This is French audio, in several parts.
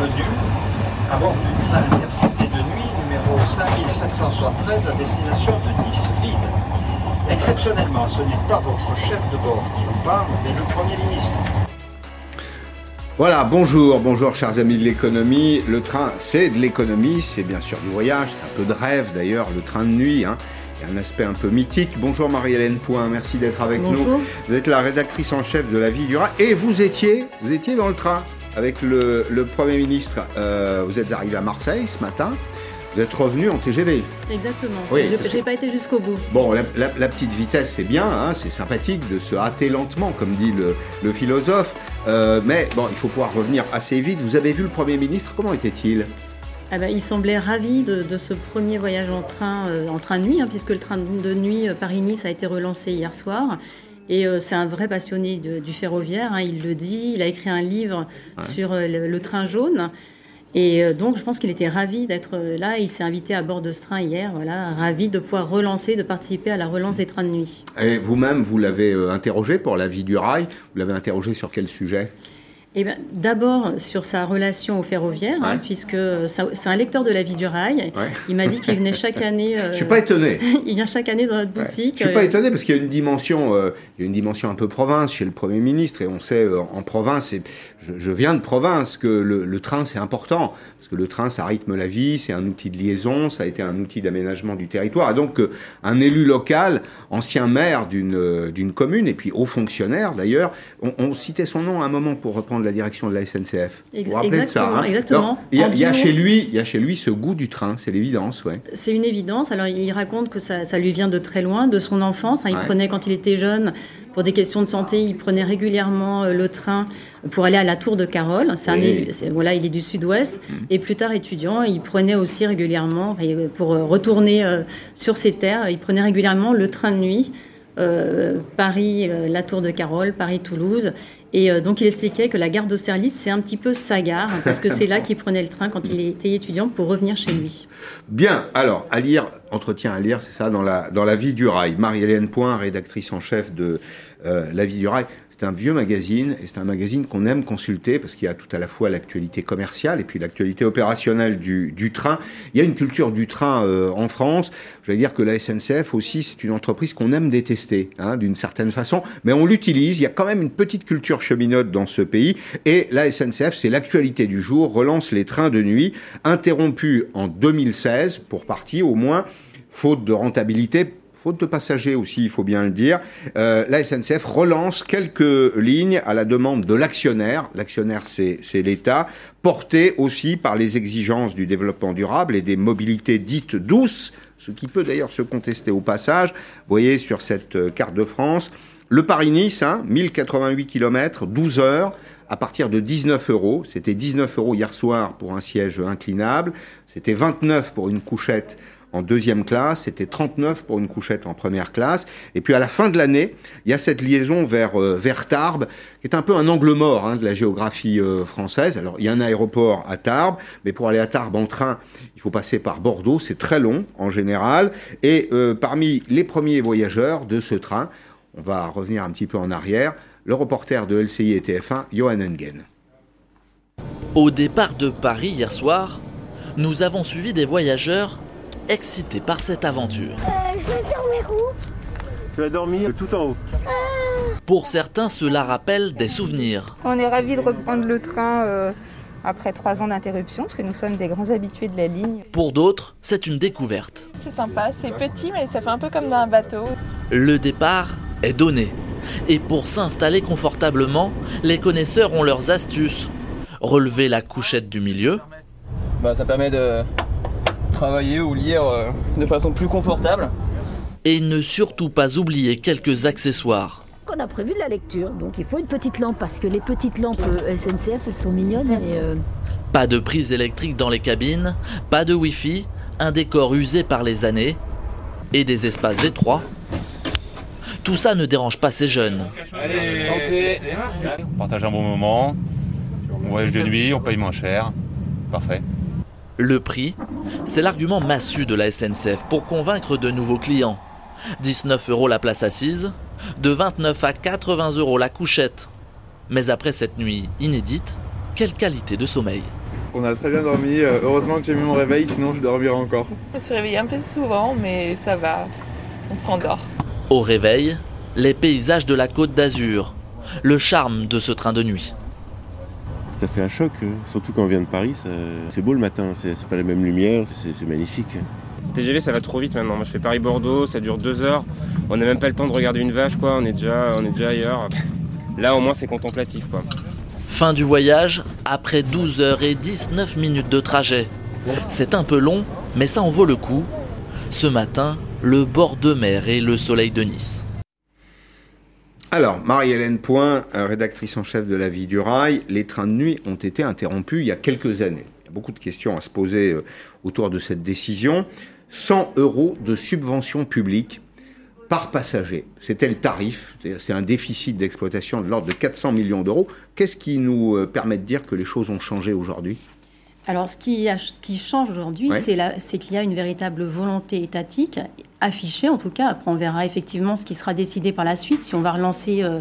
bienvenue à bord du train intercité de nuit numéro 5773 à destination de Nice vide. Exceptionnellement, ce n'est pas votre chef de bord qui vous parle, mais le Premier ministre. Voilà, bonjour, bonjour chers amis de l'économie. Le train, c'est de l'économie, c'est bien sûr du voyage, c'est un peu de rêve d'ailleurs, le train de nuit. Hein. Il y a un aspect un peu mythique. Bonjour Marie-Hélène Point, merci d'être avec Bonjour. nous. Vous êtes la rédactrice en chef de La Vie du Rail et vous étiez, vous étiez dans le train avec le, le Premier ministre. Euh, vous êtes arrivé à Marseille ce matin. Vous êtes revenu en TGV. Exactement. Oui, Je- que- pas été jusqu'au bout. Bon, la, la- la petite vitesse, c'est bien, hein, c'est sympathique de se hâter lentement, comme dit le, le philosophe. Euh, mais bon, il faut pouvoir revenir assez vite. Vous avez vu le Premier ministre, comment était-il? Ah ben, il semblait ravi de, de ce premier voyage en train, euh, en train de nuit, hein, puisque le train de nuit Paris-Nice a été relancé hier soir. Et euh, c'est un vrai passionné de- du ferroviaire, hein, il le dit. Il a écrit un livre sur euh, le, le train jaune. Et euh, donc, je pense qu'il était ravi d'être là. Il s'est invité à bord de ce train hier, voilà, ravi de pouvoir relancer, de participer à la relance des trains de nuit. Et vous-même, vous l'avez interrogé pour la vie du rail. Vous l'avez interrogé sur quel sujet? Eh D'abord sur sa relation au ferroviaire, hein, puisque ça- c'est un lecteur de la vie du rail. Ouais. Il m'a dit qu'il venait chaque année. euh, Je suis pas étonné. il vient chaque année dans notre Ouais. boutique. Je suis pas euh, étonné parce qu'il y a une dimension, euh, il y a une dimension un peu province chez le Premier ministre et on sait euh, en province, et je, je viens de province, que le, le train c'est important parce que le train ça rythme la vie, c'est un outil de liaison, ça a été un outil d'aménagement du territoire et donc euh, un élu local, ancien maire d'une euh, d'une commune et puis haut fonctionnaire d'ailleurs, on, on citait son nom à un moment pour reprendre la direction de la SNCF. Vous Ex- vous rappelez de ça exactement, hein exactement. Il y a, y chez lui, il y a chez lui ce goût du train, c'est l'évidence, ouais. C'est une évidence. Alors, il raconte que ça, ça lui vient de très loin, de son enfance. hein. Il Ouais. prenait, quand il était jeune, pour des questions de santé, il prenait régulièrement euh, le train pour aller à la Tour de Carole. C'est un Oui. c'est- voilà, il est du sud-ouest. Et plus tard, étudiant, il prenait aussi régulièrement, pour euh, retourner euh, sur ses terres, il prenait régulièrement le train de nuit. euh, Paris, euh, la Tour de Carole, Paris-Toulouse. Et euh, donc il expliquait que la gare d'Austerlitz, c'est un petit peu sa gare, hein, parce que c'est là qu'il prenait le train quand il était étudiant pour revenir chez lui. Bien, alors, à lire, entretien à lire, c'est ça, dans la, dans la vie du rail. Marie-Hélène Point, rédactrice en chef de euh, La vie du rail. C'est un vieux magazine et c'est un magazine qu'on aime consulter parce qu'il y a tout à la fois l'actualité commerciale et puis l'actualité opérationnelle du, train. Il y a une culture du train euh, en France. Je vais dire que la SNCF aussi, c'est une entreprise qu'on aime détester, hein, d'une certaine façon, mais on l'utilise. Il y a quand même une petite culture cheminote dans ce pays et la SNCF, c'est l'actualité du jour, relance les trains de nuit, interrompus en 2016 pour partie au moins, faute de rentabilité. Faute de passagers aussi, il faut bien le dire, euh, la SNCF relance quelques lignes à la demande de l'actionnaire. L'actionnaire, c'est l'État, porté aussi par les exigences du développement durable et des mobilités dites douces, ce qui peut d'ailleurs se contester au passage. Vous voyez sur cette euh, carte de France, le Paris-Nice, hein, 1088 km, 12 heures, à partir de 19 euros. C'était 19 euros hier soir pour un siège inclinable. C'était 29 pour une couchette en deuxième classe, c'était 39 pour une couchette en première classe. Et puis à la fin de l'année, il y a cette liaison vers, euh, vers Tarbes, qui est un peu un angle mort hein, de la géographie euh, française. Alors il y a un aéroport à Tarbes, mais pour aller à Tarbes en train, il faut passer par Bordeaux, c'est très long en général. Et euh, parmi les premiers voyageurs de ce train, on va revenir un petit peu en arrière, le reporter de LCI et TF1, Johan Engen. Au départ de Paris hier soir, nous avons suivi des voyageurs excités par cette aventure. Tu vas dormir tout en haut. Pour certains, cela rappelle des souvenirs. On est ravis de reprendre le train euh, après trois ans d'interruption, parce que nous sommes des grands habitués de la ligne. Pour d'autres, c'est une découverte. C'est sympa, c'est petit mais ça fait un peu comme dans un bateau. Le départ est donné. Et pour s'installer confortablement, les connaisseurs ont leurs astuces. Relever la couchette du milieu, Bah, ça permet de travailler ou lire euh, de façon plus confortable. et ne surtout pas oublier quelques accessoires. On a prévu de la lecture, donc il faut une petite lampe parce que les petites lampes euh, SNCF elles sont mignonnes mais euh, Pas de prise électrique dans les cabines, pas de Wi-Fi, un décor usé par les années et des espaces étroits. Tout ça ne dérange pas ces jeunes. Allez, santé On partage un bon moment, on voyage de nuit, on paye moins cher. Parfait. Le prix, c'est l'argument massu de la SNCF pour convaincre de nouveaux clients. 19 euros la place assise, de 29 à 80 euros la couchette. Mais après cette nuit inédite, quelle qualité de sommeil On a très bien dormi. Euh, heureusement que j'ai mis mon réveil, sinon je dormirais encore. Je me suis réveillée un peu souvent, mais ça va. On se rendort. Au réveil, les paysages de la côte d'Azur, le charme de ce train de nuit. Ça fait un choc, hein. surtout quand on vient de Paris. C'est beau le matin, c'est pas la même lumière, c'est magnifique. TGV ça va trop vite maintenant. Moi je fais Paris-Bordeaux, ça dure deux heures. On n'a même pas le temps de regarder une vache quoi, on est déjà, on est déjà ailleurs. Là au moins c'est contemplatif quoi. Fin du voyage après 12 heures et 19 minutes de trajet. C'est un peu long, mais ça en vaut le coup. Ce matin, le bord de mer et le soleil de Nice. Alors, Marie-Hélène Point, rédactrice en chef de La Vie du Rail, les trains de nuit ont été interrompus il y a quelques années. Il y a beaucoup de questions à se poser euh, autour de cette décision. 100 euros de subvention publique par passager. C'était le tarif, c'est un déficit d'exploitation de l'ordre de 400 millions d'euros. Qu'est-ce qui nous euh, permet de dire que les choses ont changé aujourd'hui? Alors, ce qui, change aujourd'hui, c'est qu'il y a une véritable volonté étatique, affichée en tout cas. Après, on verra effectivement ce qui sera décidé par la suite, si on va relancer euh,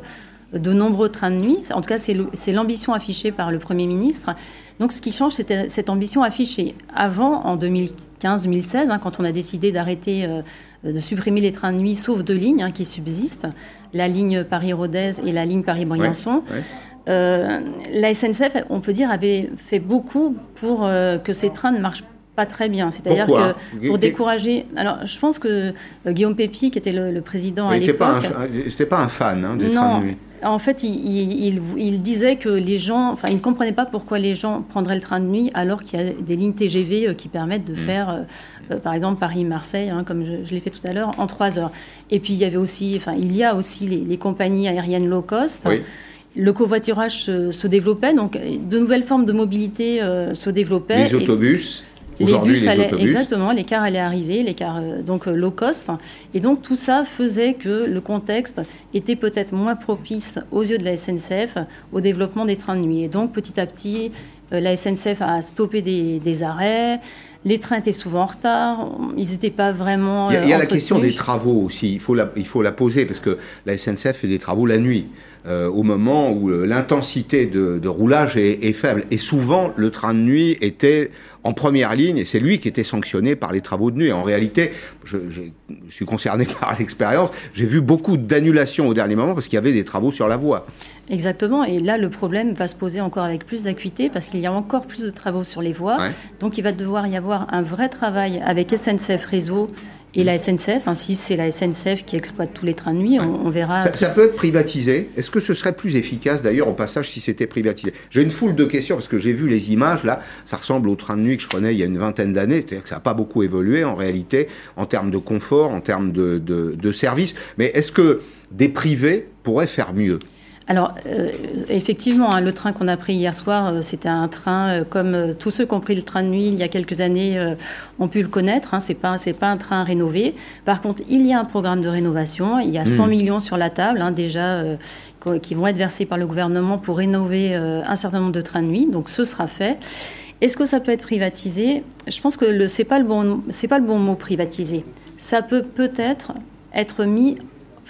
de nombreux trains de nuit. En tout cas, c'est l'ambition affichée par le Premier ministre. Donc, ce qui change, c'est cette ambition affichée. Avant, en 2015-2016, hein, quand on a décidé d'arrêter, euh, de supprimer les trains de nuit, sauf deux lignes hein, qui subsistent, la ligne Paris-Rodez et la ligne Paris-Briançon. Euh, la SNCF, on peut dire, avait fait beaucoup pour euh, que ces trains ne marchent pas très bien. C'est-à-dire que pour décourager. Alors, je pense que euh, Guillaume Pépi, qui était le, président à l'époque. C'était pas un fan hein, des trains de nuit. En fait, il, disait que les gens, enfin, il ne comprenait pas pourquoi les gens prendraient le train de nuit alors qu'il y a des lignes TGV qui permettent de mm. faire, par exemple, Paris-Marseille, hein, comme je, l'ai fait tout à l'heure, en trois heures. Et puis, il y avait aussi, enfin, il y a aussi les, compagnies aériennes low cost. Oui le covoiturage se, développait, donc de nouvelles formes de mobilité euh, se développaient. Les autobus les bus, allaient, exactement, les cars allaient arriver, les cars euh, donc euh, low cost, et donc tout ça faisait que le contexte était peut-être moins propice aux yeux de la SNCF au développement des trains de nuit. Et donc petit à petit, la SNCF a stoppé des, arrêts. Les trains étaient souvent en retard, ils n'étaient pas vraiment. Il y a, la question des travaux aussi, il faut la, il faut la poser parce que la SNCF fait des travaux la nuit. Euh, au moment où euh, l'intensité de, roulage est, faible. Et souvent, le train de nuit était en première ligne et c'est lui qui était sanctionné par les travaux de nuit. En réalité, je, suis concerné par l'expérience, j'ai vu beaucoup d'annulations au dernier moment parce qu'il y avait des travaux sur la voie. Exactement, et là le problème va se poser encore avec plus d'acuité parce qu'il y a encore plus de travaux sur les voies. Donc il va devoir y avoir un vrai travail avec SNCF Réseau et la SNCF, ainsi c'est la SNCF qui exploite tous les trains de nuit, on, verra. Ça, peut être privatisé. Est-ce que ce serait plus efficace d'ailleurs au passage si c'était privatisé? J'ai une foule de questions parce que j'ai vu les images là, ça ressemble au train de nuit que je prenais il y a une vingtaine d'années, c'est-à-dire que ça n'a pas beaucoup évolué en réalité en termes de confort, en termes de, de, de services. Mais est-ce que des privés pourraient faire mieux? Alors, euh, effectivement, hein, le train qu'on a pris hier soir, euh, c'était un train euh, comme tous ceux qui ont pris le train de nuit il y a quelques années ont pu le connaître. Hein, c'est pas c'est pas un train rénové. Par contre, il y a un programme de rénovation. Il y a 100 mmh. millions sur la table hein, déjà qui vont être versés par le gouvernement pour rénover un certain nombre de trains de nuit. Donc, ce sera fait. Est-ce que ça peut être privatisé? Je pense que le c'est pas le bon pas le bon mot privatisé. Ça peut peut-être être mis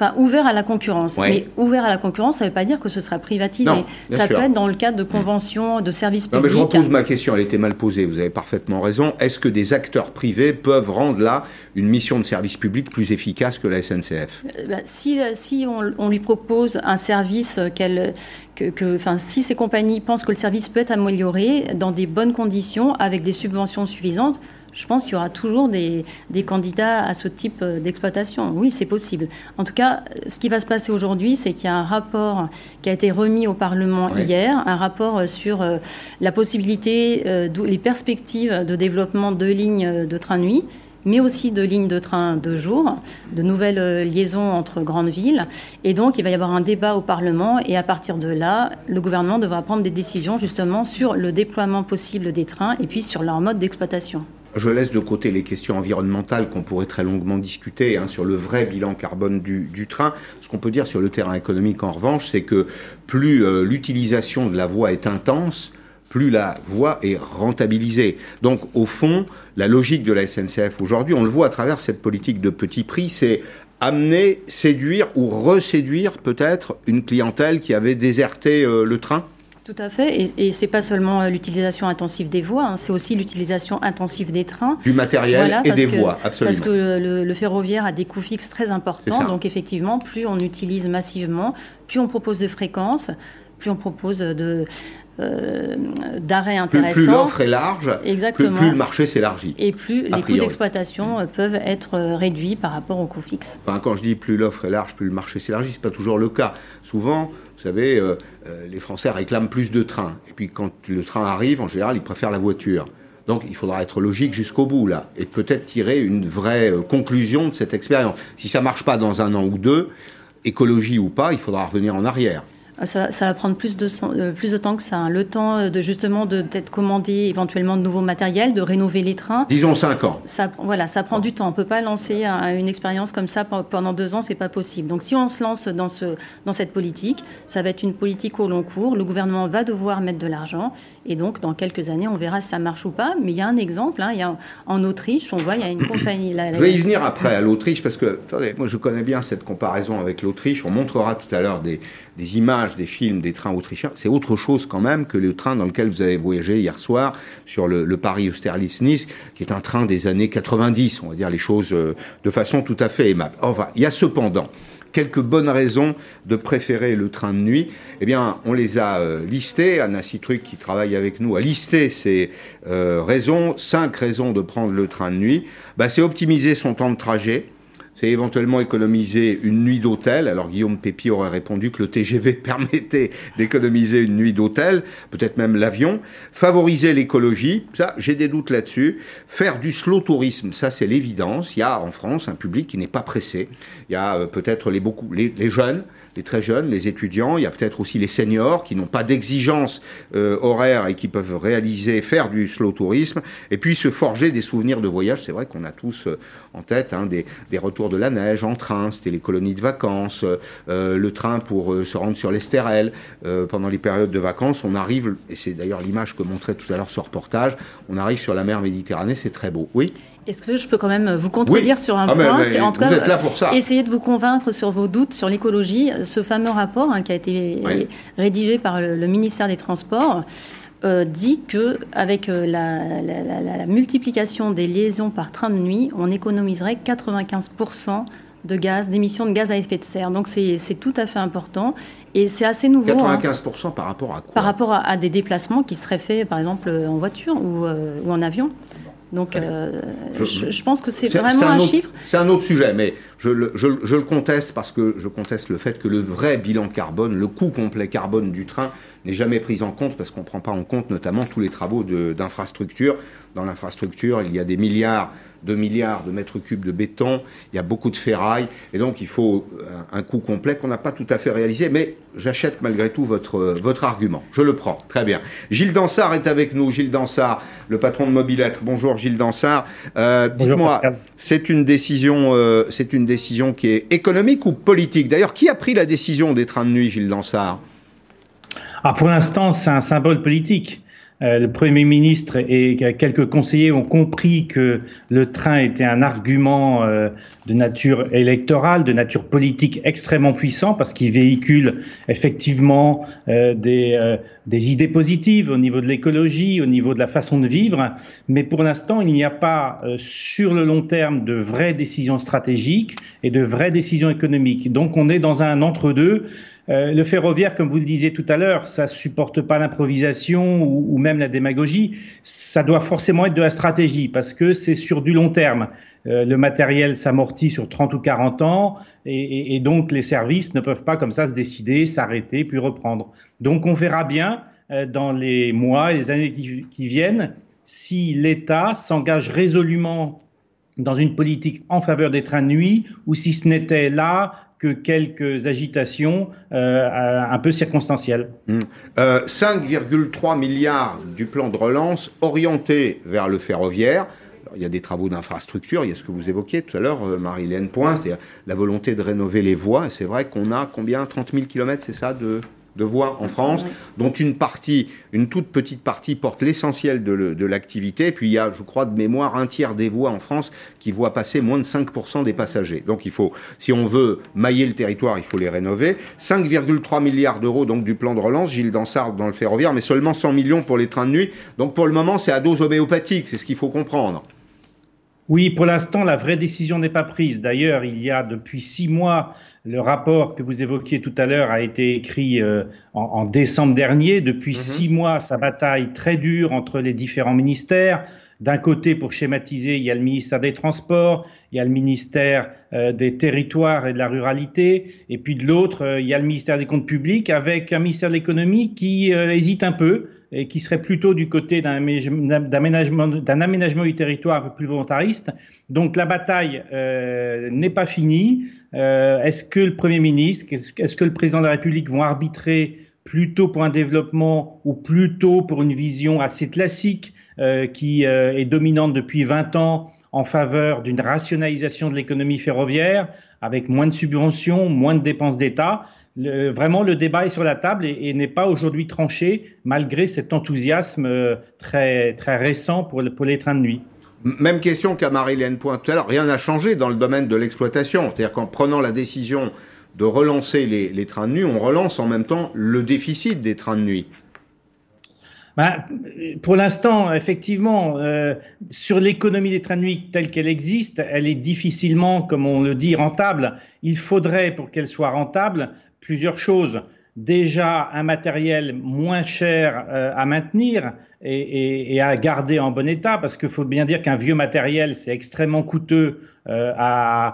Enfin, ouvert à la concurrence. Mais ouvert à la concurrence, ça ne veut pas dire que ce sera privatisé. ça peut être dans le cadre de conventions, de services publics. mais je repose ma question, elle était mal posée, vous avez parfaitement raison. Est-ce que des acteurs privés peuvent rendre là une mission de service public plus efficace que la SNCF euh, bah, Si, si on, lui propose un service qu'elle... Que, enfin, si ces compagnies pensent que le service peut être amélioré dans des bonnes conditions, avec des subventions suffisantes, je pense qu'il y aura toujours des, candidats à ce type euh, d'exploitation. Oui, c'est possible. En tout cas, ce qui va se passer aujourd'hui, c'est qu'il y a un rapport qui a été remis au Parlement hier, un rapport euh, sur euh, la possibilité, les perspectives de développement de lignes de train nuit mais aussi de lignes de train de jour, de nouvelles liaisons entre grandes villes. Et donc, il va y avoir un débat au Parlement et à partir de là, le gouvernement devra prendre des décisions justement sur le déploiement possible des trains et puis sur leur mode d'exploitation. Je laisse de côté les questions environnementales qu'on pourrait très longuement discuter hein, sur le vrai bilan carbone du, train. Ce qu'on peut dire sur le terrain économique, en revanche, c'est que plus euh, l'utilisation de la voie est intense, plus la voie est rentabilisée. Donc, au fond, la logique de la SNCF aujourd'hui, on le voit à travers cette politique de petit prix, c'est amener, séduire ou reséduire peut-être une clientèle qui avait déserté euh, le train Tout à fait, et, et c'est pas seulement euh, l'utilisation intensive des voies, hein, c'est aussi l'utilisation intensive des trains. Du matériel Voilà, et des que- voies, absolument. Parce que le, le ferroviaire a des coûts fixes très importants, donc effectivement, plus on utilise massivement, plus on propose de fréquences, plus on propose de euh, d'arrêts Plus, intéressants. plus l'offre est large, plus, Exactement. plus le marché s'élargit. Et plus les coûts d'exploitation euh, peuvent être euh, réduits par rapport aux coûts fixes. Enfin, quand je dis plus l'offre est large, plus le marché s'élargit, c'est pas toujours le cas. Souvent, vous savez, euh, les Français réclament plus de trains. Et puis quand le train arrive, en général, ils préfèrent la voiture. Donc il faudra être logique jusqu'au bout, là, et peut-être tirer une vraie conclusion de cette expérience. Si ça marche pas dans un an ou deux, écologie ou pas, il faudra revenir en arrière. Euh, Ça, ça va prendre plus de, euh, plus de temps que ça. hein. Le temps euh, de justement de peut-être commander éventuellement de nouveaux matériels, de rénover les trains. Disons 5 ans. Ça, voilà, ça prend du temps. On peut pas lancer un- une expérience comme ça pe- pendant deux ans, c'est pas possible. Donc, si on se lance dans ce, dans cette politique, ça va être une politique au long cours. Le gouvernement va devoir mettre de l'argent, et donc dans quelques années, on verra si ça marche ou pas. Mais il y a un exemple. hein, il y a en Autriche, on voit, il y a une compagnie. Je vais y venir après à l'Autriche parce que, attendez, moi je connais bien cette comparaison avec l'Autriche. On montrera tout à l'heure des, des images, des films, des trains autrichiens. C'est autre chose quand même que le train dans lequel vous avez voyagé hier soir sur le, Paris-Austerlitz-Nice, qui est un train des années 90. On va dire les choses euh, de façon tout à fait aimable. Enfin, il y a cependant quelques bonnes raisons de préférer le train de nuit. Eh bien, on les a euh, listées. Anna Citruc, qui travaille avec nous, a listé ces euh, raisons. Cinq raisons de prendre le train de nuit. Bah, c'est optimiser son temps de trajet. C'est éventuellement économiser une nuit d'hôtel. Alors Guillaume Pépi aurait répondu que le TGV permettait d'économiser une nuit d'hôtel, peut-être même l'avion. Favoriser l'écologie, ça j'ai des doutes là-dessus. Faire du slow tourisme, ça c'est l'évidence. Il y a en France un public qui n'est pas pressé. Il y a euh, peut-être les, jeunes, les très jeunes, les étudiants. Il y a peut-être aussi les seniors qui n'ont pas d'exigence euh, horaire et qui peuvent réaliser, faire du slow tourisme. Et puis se forger des souvenirs de voyage. C'est vrai qu'on a tous euh, en tête hein, des, des retours de la neige en train. C'était les colonies de vacances, euh, le train pour euh, se rendre sur l'Estérel euh, pendant les périodes de vacances. On arrive, et c'est d'ailleurs l'image que montrait tout à l'heure ce reportage, on arrive sur la mer Méditerranée, c'est très beau. Oui? Est-ce que je peux quand même vous contredire Oui. sur un Ah, point mais En tout vous cas, êtes là pour ça. Essayez de vous convaincre sur vos doutes sur l'écologie. Ce fameux rapport hein, qui a été Oui. rédigé par le, le ministère des Transports euh, dit que avec euh, la, la- la- la- la multiplication des liaisons par train de nuit, on économiserait 95% de gaz, d'émissions de gaz à effet de serre. Donc c'est tout à fait important et c'est assez nouveau. hein. 95% par rapport à quoi? Par rapport à, à des déplacements qui seraient faits, par exemple, en voiture ou, euh, ou en avion. Donc, euh, Je- pense que c'est vraiment un, autre- chiffre. C'est un autre sujet, mais je le, je, je le conteste parce que je conteste le fait que le vrai bilan carbone, le coût complet carbone du train n'est jamais pris en compte parce qu'on ne prend pas en compte notamment tous les travaux d'infrastructure. Dans l'infrastructure, il y a des milliards de milliards de mètres cubes de béton, il y a beaucoup de ferraille, et donc il faut un, un coût complet qu'on n'a pas tout à fait réalisé, mais j'achète malgré tout votre, euh, votre argument. Je le prends, très bien. Gilles Dansard est avec nous, Gilles Dansard, le patron de Mobilette. Bonjour Gilles Dansard. Euh, Dites-moi, c'est une décision, euh, c'est une décision qui est économique ou politique? D'ailleurs, qui a pris la décision des trains de nuit, Gilles Dansard? Ah, pour l'instant, c'est un symbole politique. Euh, le Premier ministre et quelques conseillers ont compris que le train était un argument euh, de nature électorale, de nature politique extrêmement puissant parce qu'il véhicule effectivement euh, des, des idées positives au niveau de l'écologie, au niveau de la façon de vivre. Mais pour l'instant, il n'y a pas sur le long terme de vraies décisions stratégiques et de vraies décisions économiques. Donc on est dans un entre-deux. Euh, le ferroviaire, comme vous le disiez tout à l'heure, ça supporte pas l'improvisation ou, même la démagogie. Ça doit forcément être de la stratégie parce que c'est sur du long terme. Euh, le matériel s'amortit sur 30 ou 40 ans et donc les services ne peuvent pas comme ça se décider, s'arrêter puis reprendre. Donc on verra bien euh, dans les mois et les années qui, qui viennent si l'État s'engage résolument dans une politique en faveur des trains de nuit ou si ce n'était là que quelques agitations euh, un peu circonstancielles. Hmm. Euh, 5,3 milliards du plan de relance orienté vers le ferroviaire. Il y a des travaux d'infrastructure, il y a ce que vous évoquiez tout à l'heure, euh, Marie-Hélène Point, c'est-à-dire la volonté de rénover les voies. C'est vrai qu'on a combien? 30 000 kilomètres, c'est ça, de de voies en France, dont une partie, une toute petite partie porte l'essentiel de, l'activité. Puis il y a, je crois, de mémoire, un tiers des voies en France qui voient passer moins de 5% des passagers. Donc il faut, si on veut mailler le territoire, il faut les rénover. 5,3 milliards d'euros donc du plan de relance, Gilles Dansard dans le ferroviaire, mais seulement 100 millions pour les trains de nuit. Donc pour le moment, c'est à dose homéopathique, c'est ce qu'il faut comprendre. Oui, pour l'instant, la vraie décision n'est pas prise. D'ailleurs, il y a depuis six mois, le rapport que vous évoquiez tout à l'heure a été écrit euh, en, décembre dernier. Depuis mhm. six mois, sa bataille très dure entre les différents ministères. D'un côté, pour schématiser, il y a le ministère des Transports, il y a le ministère euh, des Territoires et de la Ruralité, et puis de l'autre, euh, il y a le ministère des Comptes Publics, avec un ministère de l'Économie qui hésite un peu et qui serait plutôt du côté d'un aménagement, aménagement, du territoire un peu plus volontariste. Donc la bataille euh, n'est pas finie. Euh, est-ce que le Premier ministre, est-ce que le Président de la République vont arbitrer plutôt pour un développement ou plutôt pour une vision assez classique euh, qui est dominante depuis 20 ans en faveur d'une rationalisation de l'économie ferroviaire avec moins de subventions, moins de dépenses d'État vraiment, le débat est sur la table et, n'est pas aujourd'hui tranché, malgré cet enthousiasme euh, très, très récent pour, pour les trains de nuit. Même question qu'à Marie-Hélène Point tout à l'heure. Rien n'a changé dans le domaine de l'exploitation. C'est-à-dire qu'en prenant la décision de relancer les, les, trains de nuit, on relance en même temps le déficit des trains de nuit. Ben, pour l'instant, effectivement, euh, sur l'économie des trains de nuit telle qu'elle existe, elle est difficilement, comme on le dit, rentable. Il faudrait, pour qu'elle soit rentable, plusieurs choses. Déjà, un matériel moins cher euh, à maintenir et, à garder en bon état, parce qu'il faut bien dire qu'un vieux matériel, c'est extrêmement coûteux euh, à,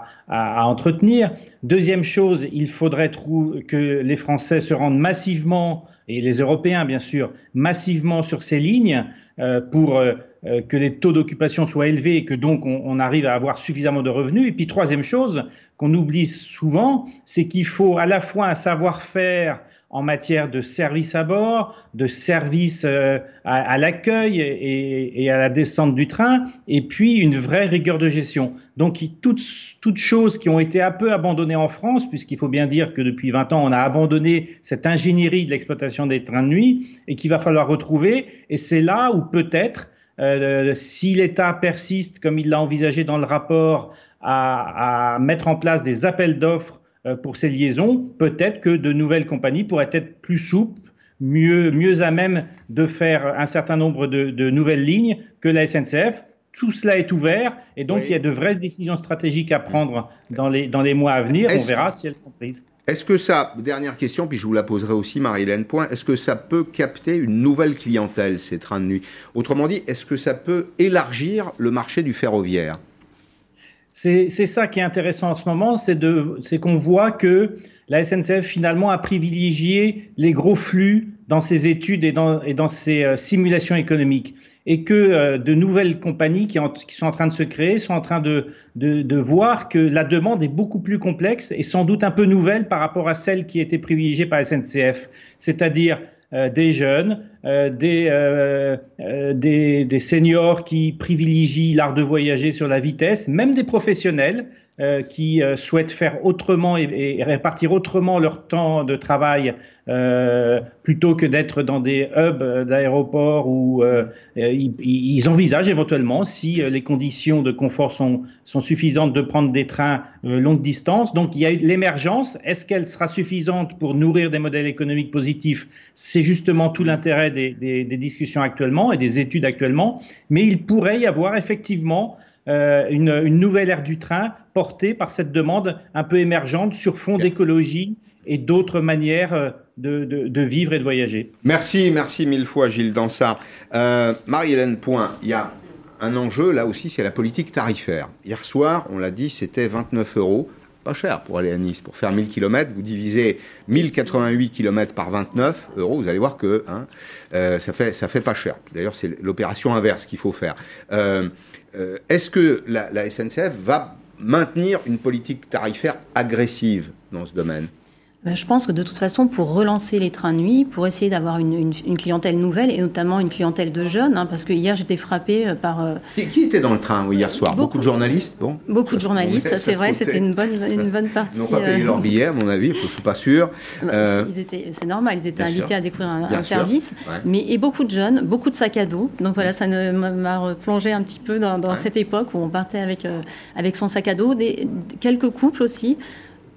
entretenir. Deuxième chose, il faudrait que les Français se rendent massivement, et les Européens bien sûr, massivement sur ces lignes euh, pour euh, que les taux d'occupation soient élevés et que donc on, arrive à avoir suffisamment de revenus. Et puis troisième chose qu'on oublie souvent, c'est qu'il faut à la fois un savoir-faire en matière de service à bord, de service euh, à, l'accueil et, à la descente du train, et puis une vraie rigueur de gestion. Donc toutes, toutes choses qui ont été un peu abandonnées en France, puisqu'il faut bien dire que depuis 20 ans, on a abandonné cette ingénierie de l'exploitation des trains de nuit, et qu'il va falloir retrouver. Et c'est là où peut-être euh, si l'État persiste, comme il l'a envisagé dans le rapport, à, mettre en place des appels d'offres euh, pour ces liaisons, peut-être que de nouvelles compagnies pourraient être plus souples, mieux, mieux à même de faire un certain nombre de, nouvelles lignes que la SNCF. Tout cela est ouvert et donc il y a de vraies décisions stratégiques à prendre dans les, dans les mois à venir. On verra si elles sont prises. Est-ce que ça, dernière question, puis je vous la poserai aussi, Marie-Hélène Point, est-ce que ça peut capter une nouvelle clientèle, ces trains de nuit? Autrement dit, est-ce que ça peut élargir le marché du ferroviaire? C'est ça qui est intéressant en ce moment, c'est qu'on voit que la SNCF finalement a privilégié les gros flux dans ses études et dans, et dans ses euh, simulations économiques et que euh, de nouvelles compagnies qui, sont en train de se créer sont en train de, voir que la demande est beaucoup plus complexe et sans doute un peu nouvelle par rapport à celle qui était privilégiée par SNCF, c'est-à-dire euh, des jeunes, euh, des, des, seniors qui privilégient l'art de voyager sur la vitesse, même des professionnels euh, qui euh, souhaitent faire autrement et, répartir autrement leur temps de travail euh, plutôt que d'être dans des hubs d'aéroports où ils, ils, envisagent éventuellement, si les conditions de confort sont, sont suffisantes, de prendre des trains longue distance. Donc il y a l'émergence. Est-ce qu'elle sera suffisante pour nourrir des modèles économiques positifs? C'est justement tout l'intérêt des, des, des discussions actuellement et des études actuellement. Mais il pourrait y avoir effectivement euh, une, une, nouvelle ère du train portée par cette demande un peu émergente sur fond d'écologie et d'autres manières euh, de, de, de, vivre et de voyager. Merci, merci mille fois Gilles Dansard. Euh, Marie-Hélène Point, il y a un enjeu là aussi, c'est la politique tarifaire. Hier soir, on l'a dit, c'était 29 euros. Pas cher pour aller à Nice. Pour faire 1000 km, vous divisez 1088 km par 29 euros, vous allez voir que hein, euh, ça, fait, fait pas cher. D'ailleurs, c'est l'opération inverse qu'il faut faire. Euh, euh, est-ce que la, SNCF va maintenir une politique tarifaire agressive dans ce domaine? Je pense que de toute façon, pour relancer les trains de nuit, pour essayer d'avoir une, une- une clientèle nouvelle et notamment une clientèle de jeunes, hein, parce que hier j'étais frappée euh, par euh, Qui, qui était dans le train oui, hier soir? Beaucoup, de journalistes bon. beaucoup de journalistes. Ça, c'est ça vrai, c'était une bonne, une bonne Ils partie. n'ont pas payé euh, leur billet, à mon avis, je ne suis pas sûr. Bah, Euh, ils C'est normal, ils étaient bien invités sûr. à découvrir un, un service. ouais. Mais, et beaucoup de jeunes, beaucoup de sacs à dos. Donc voilà, ça ne- m'a- replongé un petit peu dans, dans cette époque où on partait avec, euh, avec son sac à dos. Des, quelques couples aussi,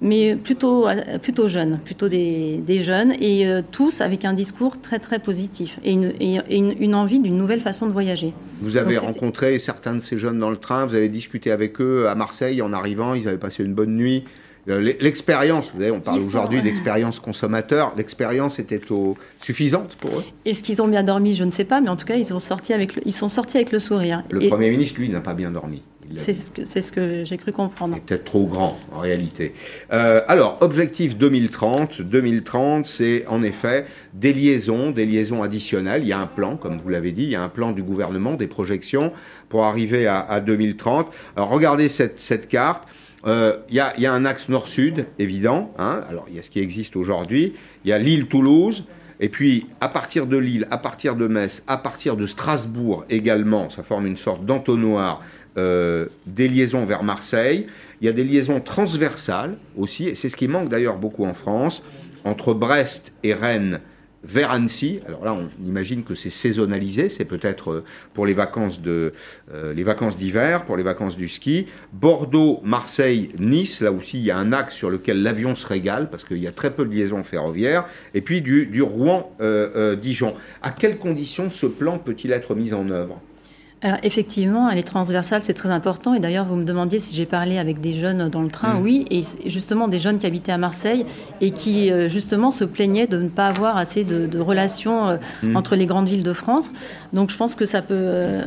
mais plutôt, euh, plutôt jeunes, plutôt des, des jeunes, et euh, tous avec un discours très très positif et une, et- et une, une envie d'une nouvelle façon de voyager. Vous avez Donc, rencontré certains de ces jeunes dans le train, vous avez discuté avec eux à Marseille en arrivant, ils avaient passé une bonne nuit. Euh, l'e- L'expérience, vous savez, on parle sont- aujourd'hui d'expérience consommateur, l'expérience était au- suffisante pour eux? Est-ce qu'ils ont bien dormi Je ne sais pas, mais en tout cas, ils, ont sorti avec le- ils sont sortis avec le sourire. Le Et Premier ministre, lui, n'a pas bien dormi. C'est ce que, c'est ce que j'ai cru comprendre. peut-être trop grand en réalité. Euh, alors, objectif 2030. 2030, c'est en effet des liaisons, des liaisons additionnelles. Il y a un plan, comme vous l'avez dit, il y a un plan du gouvernement, des projections pour arriver à, à 2030. Alors, regardez cette, cette carte. Euh, Il y, a, il y a un axe nord-sud, évident. hein. Alors, il y a ce qui existe aujourd'hui. Il y a l'île Toulouse. Et puis, à partir de Lille, à partir de Metz, à partir de Strasbourg également, ça forme une sorte d'entonnoir euh, des liaisons vers Marseille. Il y a des liaisons transversales aussi, et c'est ce qui manque d'ailleurs beaucoup en France, entre Brest et Rennes vers Annecy. Alors là, on imagine que c'est saisonnalisé, c'est peut-être euh, pour les vacances de euh, les vacances d'hiver, pour les vacances du ski. Bordeaux, Marseille, Nice, là aussi il y a un axe sur lequel l'avion se régale parce qu'il y a très peu de liaisons ferroviaires. Et puis du, du Rouen Dijon. À quelles conditions ce plan peut-il être mis en œuvre? Alors effectivement, elle est transversale, c'est très important. Et d'ailleurs, vous me demandiez si j'ai parlé avec des jeunes dans le train. Mm. Oui, et justement des jeunes qui habitaient à Marseille et qui euh, justement se plaignaient de ne pas avoir assez de, de relations euh, Mm. entre les grandes villes de France. Donc je pense que ça peut euh,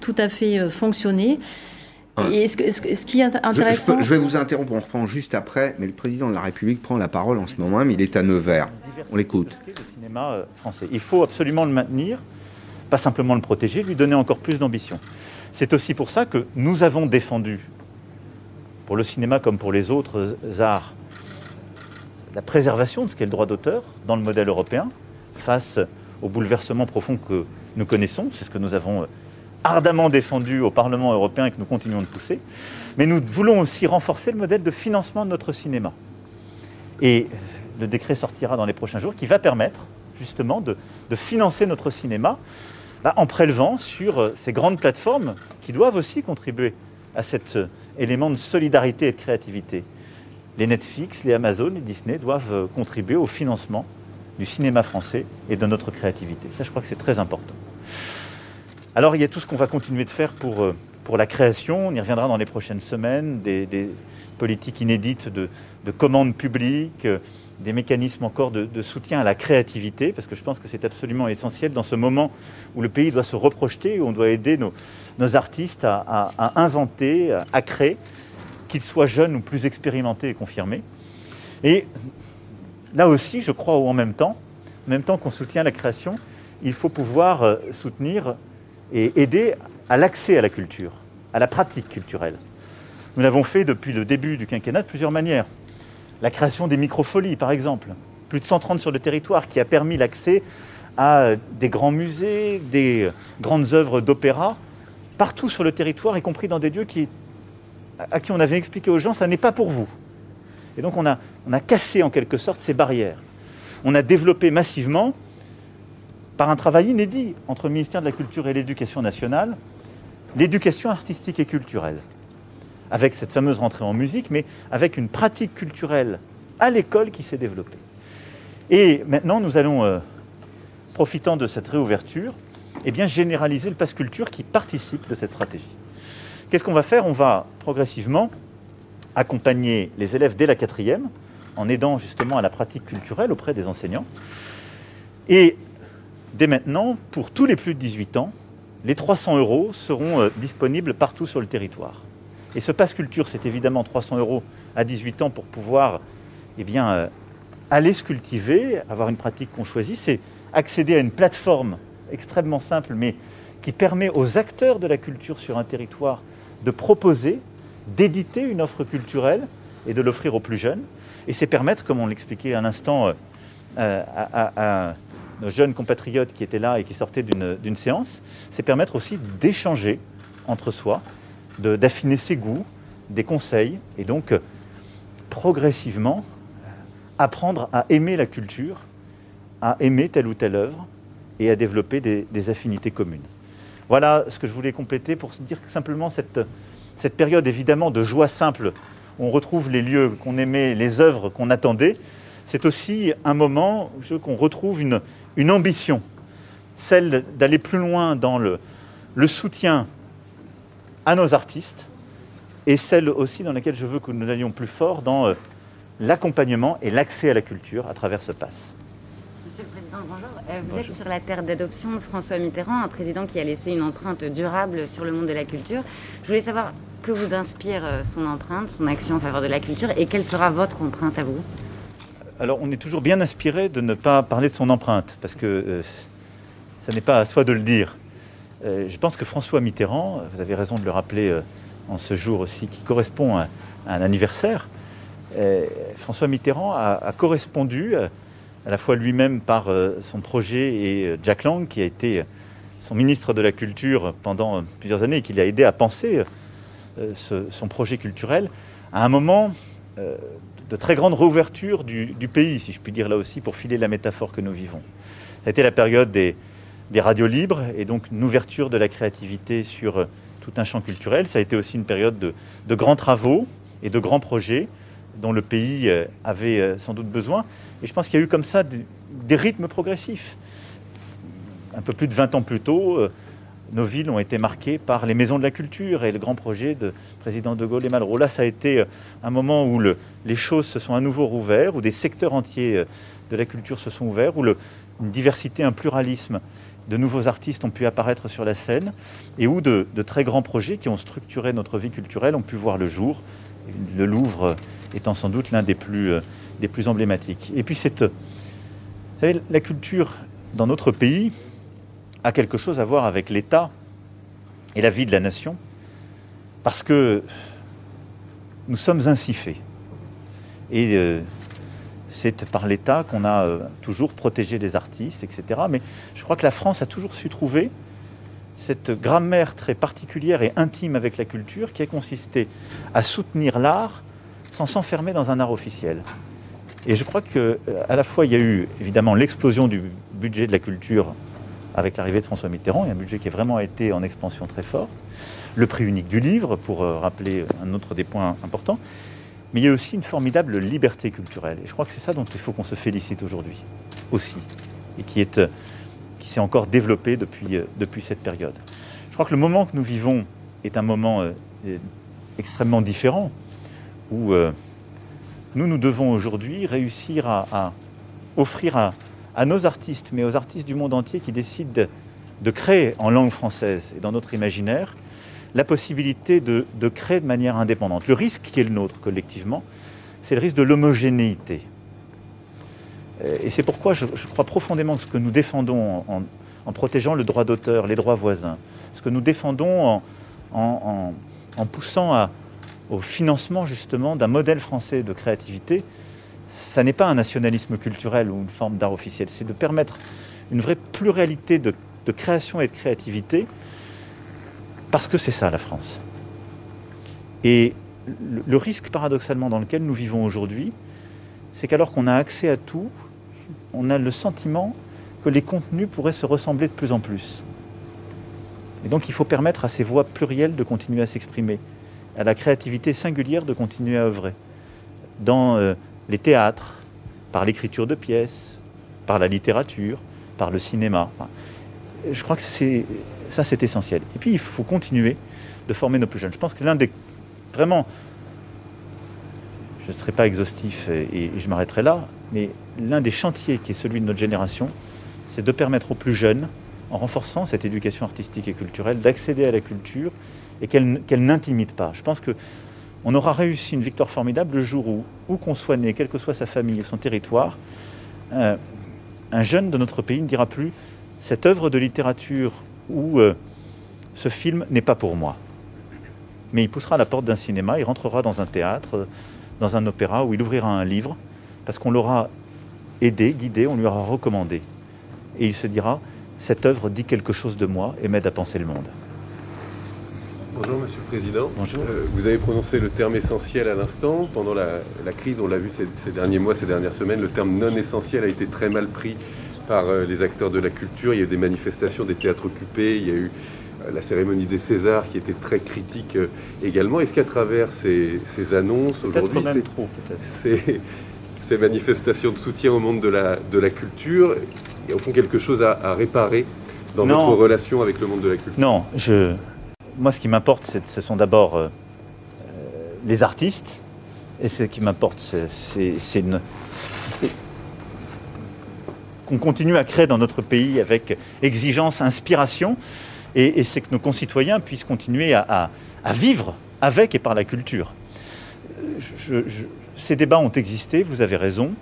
tout à fait euh, fonctionner. Et ce, qui est int- Je- je, intéressant, je vais vous interrompre, on reprend juste après, mais le président de la République prend la parole en ce moment même, il est à Nevers. On l'écoute. cinéma euh, français. Il faut absolument le maintenir, pas simplement le protéger, lui donner encore plus d'ambition. C'est aussi pour ça que nous avons défendu, pour le cinéma comme pour les autres arts, la préservation de ce qu'est le droit d'auteur dans le modèle européen, face au bouleversement profond que nous connaissons. C'est ce que nous avons euh, ardemment défendu au Parlement européen et que nous continuons de pousser. Mais nous voulons aussi renforcer le modèle de financement de notre cinéma. Et le décret sortira dans les prochains jours qui va permettre justement de, de financer notre cinéma bah, en prélevant sur euh, ces grandes plateformes qui doivent aussi contribuer à cet euh, élément de solidarité et de créativité. Les Netflix, les Amazon, les Disney doivent euh, contribuer au financement du cinéma français et de notre créativité. Ça, je crois que c'est très important. Alors, il y a tout ce qu'on va continuer de faire pour, pour la création. On y reviendra dans les prochaines semaines. Des, politiques inédites de, de commandes publiques, des mécanismes encore de, soutien à la créativité, parce que je pense que c'est absolument essentiel dans ce moment où le pays doit se reprojeter, où on doit aider nos, artistes à, inventer, à, créer, qu'ils soient jeunes ou plus expérimentés et confirmés. Et là aussi, je crois, ou en même temps, en même temps qu'on soutient la création, il faut pouvoir euh, soutenir et aider à l'accès à la culture, à la pratique culturelle. Nous l'avons fait depuis le début du quinquennat de plusieurs manières. La création des microfolies, par exemple, plus de 130 sur le territoire, qui a permis l'accès à des grands musées, des grandes œuvres d'opéra, partout sur le territoire, y compris dans des lieux à qui on avait expliqué aux gens, ça n'est pas pour vous. Et donc on a cassé en quelque sorte ces barrières. On a développé massivement, par un travail inédit entre le ministère de la Culture et l'Éducation nationale, l'éducation artistique et culturelle, avec cette fameuse rentrée en musique, mais avec une pratique culturelle à l'école qui s'est développée. Et maintenant, nous allons, euh, profitant de cette réouverture, eh bien, généraliser le pass culture qui participe de cette stratégie. Qu'est-ce qu'on va faire? On va progressivement accompagner les élèves dès la quatrième, en aidant justement à la pratique culturelle auprès des enseignants. Et dès maintenant, pour tous les plus de 18 ans, les 300 euros seront euh, disponibles partout sur le territoire. Et ce pass culture, c'est évidemment 300 euros à 18 ans pour pouvoir eh euh, aller se cultiver, avoir une pratique qu'on choisit. C'est accéder à une plateforme extrêmement simple, mais qui permet aux acteurs de la culture sur un territoire de proposer, d'éditer une offre culturelle et de l'offrir aux plus jeunes. Et c'est permettre, comme on l'expliquait à l'instant euh, à, à, nos jeunes compatriotes qui étaient là et qui sortaient d'une séance, c'est permettre aussi d'échanger entre soi, d'affiner ses goûts, des conseils, et donc progressivement apprendre à aimer la culture, à aimer telle ou telle œuvre et à développer des, affinités communes. Voilà ce que je voulais compléter pour dire que simplement cette, cette période évidemment de joie simple, où on retrouve les lieux qu'on aimait, les œuvres qu'on attendait, c'est aussi un moment où qu'on retrouve une, ambition, celle d'aller plus loin dans le soutien à nos artistes, et celle aussi dans laquelle je veux que nous allions plus fort dans euh, l'accompagnement et l'accès à la culture à travers ce pass. Monsieur le Président, bonjour. Euh, vous êtes sur la terre d'adoption de François Mitterrand, un président qui a laissé une empreinte durable sur le monde de la culture. Je voulais savoir que vous inspire euh, son empreinte, son action en faveur de la culture, et quelle sera votre empreinte à vous? Alors, on est toujours bien inspiré de ne pas parler de son empreinte, parce que ce n'est pas à soi de le dire. Je pense que François Mitterrand, vous avez raison de le rappeler en ce jour aussi qui correspond à, un anniversaire, euh, François Mitterrand a, correspondu euh, à la fois lui-même par euh, son projet et Jack Lang, qui a été son ministre de la Culture pendant plusieurs années et qui l'a aidé à penser son projet culturel, à un moment de très grande réouverture du, pays, si je puis dire là aussi, pour filer la métaphore que nous vivons. Ça a été la période des, des radios libres et donc une ouverture de la créativité sur tout un champ culturel. Ça a été aussi une période de, grands travaux et de grands projets dont le pays euh, avait euh, sans doute besoin. Et je pense qu'il y a eu comme ça des, rythmes progressifs. Un peu plus de 20 ans plus tôt, euh, nos villes ont été marquées par les maisons de la culture et le grand projet de président de Gaulle et Malraux. Là, ça a été un moment où les choses se sont à nouveau rouvertes, où des secteurs entiers de la culture se sont ouverts, où une diversité, un pluralisme de nouveaux artistes ont pu apparaître sur la scène et où de, très grands projets qui ont structuré notre vie culturelle ont pu voir le jour, le Louvre étant sans doute l'un des plus, euh, des plus emblématiques. Et puis cette, vous savez, la culture dans notre pays a quelque chose à voir avec l'État et la vie de la nation, parce que nous sommes ainsi faits. Euh, c'est par l'État qu'on a euh, toujours protégé les artistes, etc. Mais je crois que la France a toujours su trouver cette grammaire très particulière et intime avec la culture qui a consisté à soutenir l'art sans s'enfermer dans un art officiel. Et je crois qu'à euh, la fois il y a eu évidemment l'explosion du budget de la culture avec l'arrivée de François Mitterrand, un budget qui a vraiment été en expansion très forte, le prix unique du livre, pour euh, rappeler un autre des points importants, mais il y a aussi une formidable liberté culturelle. Et je crois que c'est ça dont il faut qu'on se félicite aujourd'hui aussi, et qui qui s'est encore développé depuis, euh, depuis cette période. Je crois que le moment que nous vivons est un moment euh, extrêmement différent, où euh, nous, nous devons aujourd'hui réussir à, offrir à, nos artistes, mais aux artistes du monde entier qui décident de créer en langue française et dans notre imaginaire, la possibilité de, créer de manière indépendante. Le risque qui est le nôtre collectivement, c'est le risque de l'homogénéité. Euh, et c'est pourquoi je, crois profondément que ce que nous défendons en, protégeant le droit d'auteur, les droits voisins, ce que nous défendons en, poussant au financement justement d'un modèle français de créativité, ça n'est pas un nationalisme culturel ou une forme d'art officiel, c'est de permettre une vraie pluralité de création et de créativité parce que c'est ça la France. Et le risque paradoxalement dans lequel nous vivons aujourd'hui, c'est qu'alors qu'on a accès à tout, on a le sentiment que les contenus pourraient se ressembler de plus en plus. Et donc il faut permettre à ces voix plurielles de continuer à s'exprimer, à la créativité singulière de continuer à œuvrer, dans euh, les théâtres, par l'écriture de pièces, par la littérature, par le cinéma. je crois que c'est ça, c'est essentiel. Et puis, il faut continuer de former nos plus jeunes. Je pense que l'un des... Vraiment, je ne serai pas exhaustif et, je m'arrêterai là, mais l'un des chantiers qui est celui de notre génération, c'est de permettre aux plus jeunes, en renforçant cette éducation artistique et culturelle, d'accéder à la culture et qu'elle n'intimide pas. Je pense que on aura réussi une victoire formidable le jour où, où qu'on soit né, quelle que soit sa famille ou son territoire, euh, un jeune de notre pays ne dira plus cette œuvre de littérature où euh, ce film n'est pas pour moi. Mais il poussera à la porte d'un cinéma, il rentrera dans un théâtre, dans un opéra où il ouvrira un livre, parce qu'on l'aura aidé, guidé, on lui aura recommandé. Et il se dira, cette œuvre dit quelque chose de moi et m'aide à penser le monde. Bonjour Monsieur le Président. Bonjour. Euh, vous avez prononcé le terme essentiel à l'instant. Pendant la, la crise, on l'a vu ces, ces derniers mois, ces dernières semaines, le terme non essentiel a été très mal pris par euh, les acteurs de la culture. Il y a eu des manifestations des théâtres occupés, il y a eu euh, la cérémonie des Césars qui était très critique euh, également. Est-ce qu'à travers ces, ces annonces aujourd'hui, ces- trop, peut-être. ces, ces manifestations de soutien au monde de la, de la culture, il y a au fond quelque chose à, à réparer dans Non. notre relation avec le monde de la culture? Non, je... moi ce qui m'importe, c'est- ce sont d'abord euh, les artistes, et ce qui m'importe, c'est- une- qu'on continue à créer dans notre pays avec exigence, inspiration, et, c'est que nos concitoyens puissent continuer à, vivre avec et par la culture. Ces débats ont existé, vous avez raison,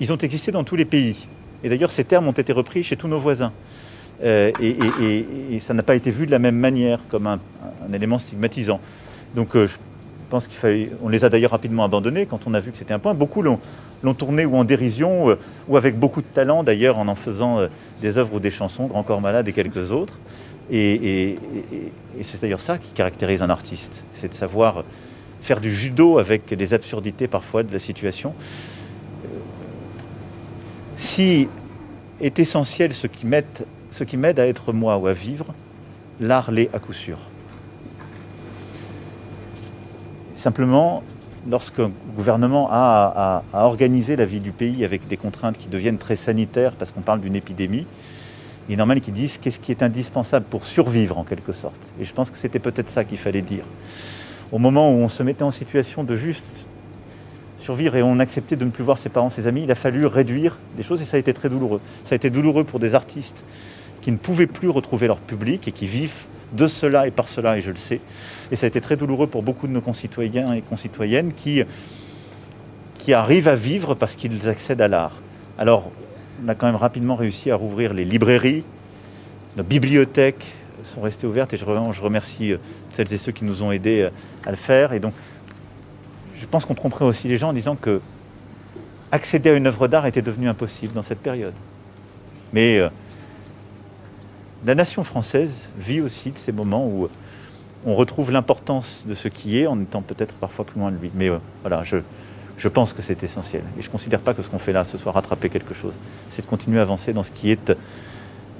ils ont existé dans tous les pays. Et d'ailleurs, ces termes ont été repris chez tous nos voisins. Euh, et, ça n'a pas été vu de la même manière, comme un, élément stigmatisant. Donc euh, pense qu'il. On les a d'ailleurs rapidement abandonnés quand on a vu que c'était un point. Beaucoup l'ont tourné ou en dérision, euh, ou avec beaucoup de talent d'ailleurs, en en faisant euh, des œuvres ou des chansons, Grand Corps Malade et quelques autres. Et, et- c'est d'ailleurs ça qui caractérise un artiste, c'est de savoir faire du judo avec les absurdités parfois de la situation. Euh, si est essentiel ce qui m'aide à être moi ou à vivre, l'art l'est à coup sûr. Simplement, lorsqu'un gouvernement a à, organiser la vie du pays avec des contraintes qui deviennent très sanitaires parce qu'on parle d'une épidémie, il est normal qu'ils disent qu'est-ce qui est indispensable pour survivre en quelque sorte. Et je pense que c'était peut-être ça qu'il fallait dire. Au moment où on se mettait en situation de juste survivre et on acceptait de ne plus voir ses parents, ses amis, il a fallu réduire des choses et ça a été très douloureux. Ça a été douloureux pour des artistes qui ne pouvaient plus retrouver leur public et qui vivent de cela et par cela, et je le sais. Et ça a été très douloureux pour beaucoup de nos concitoyens et concitoyennes qui, qui arrivent à vivre parce qu'ils accèdent à l'art. Alors, on a quand même rapidement réussi à rouvrir les librairies, nos bibliothèques sont restées ouvertes et je, je remercie euh, celles et ceux qui nous ont aidés euh, à le faire. Et donc, je pense qu'on tromperait aussi les gens en disant que accéder à une œuvre d'art était devenu impossible dans cette période. Mais euh, la nation française vit aussi de ces moments où on retrouve l'importance de ce qui est en étant peut-être parfois plus loin de lui. Mais euh, voilà, je, pense que c'est essentiel. Et je ne considère pas que ce qu'on fait là, ce soit rattraper quelque chose. C'est de continuer à avancer dans ce qui est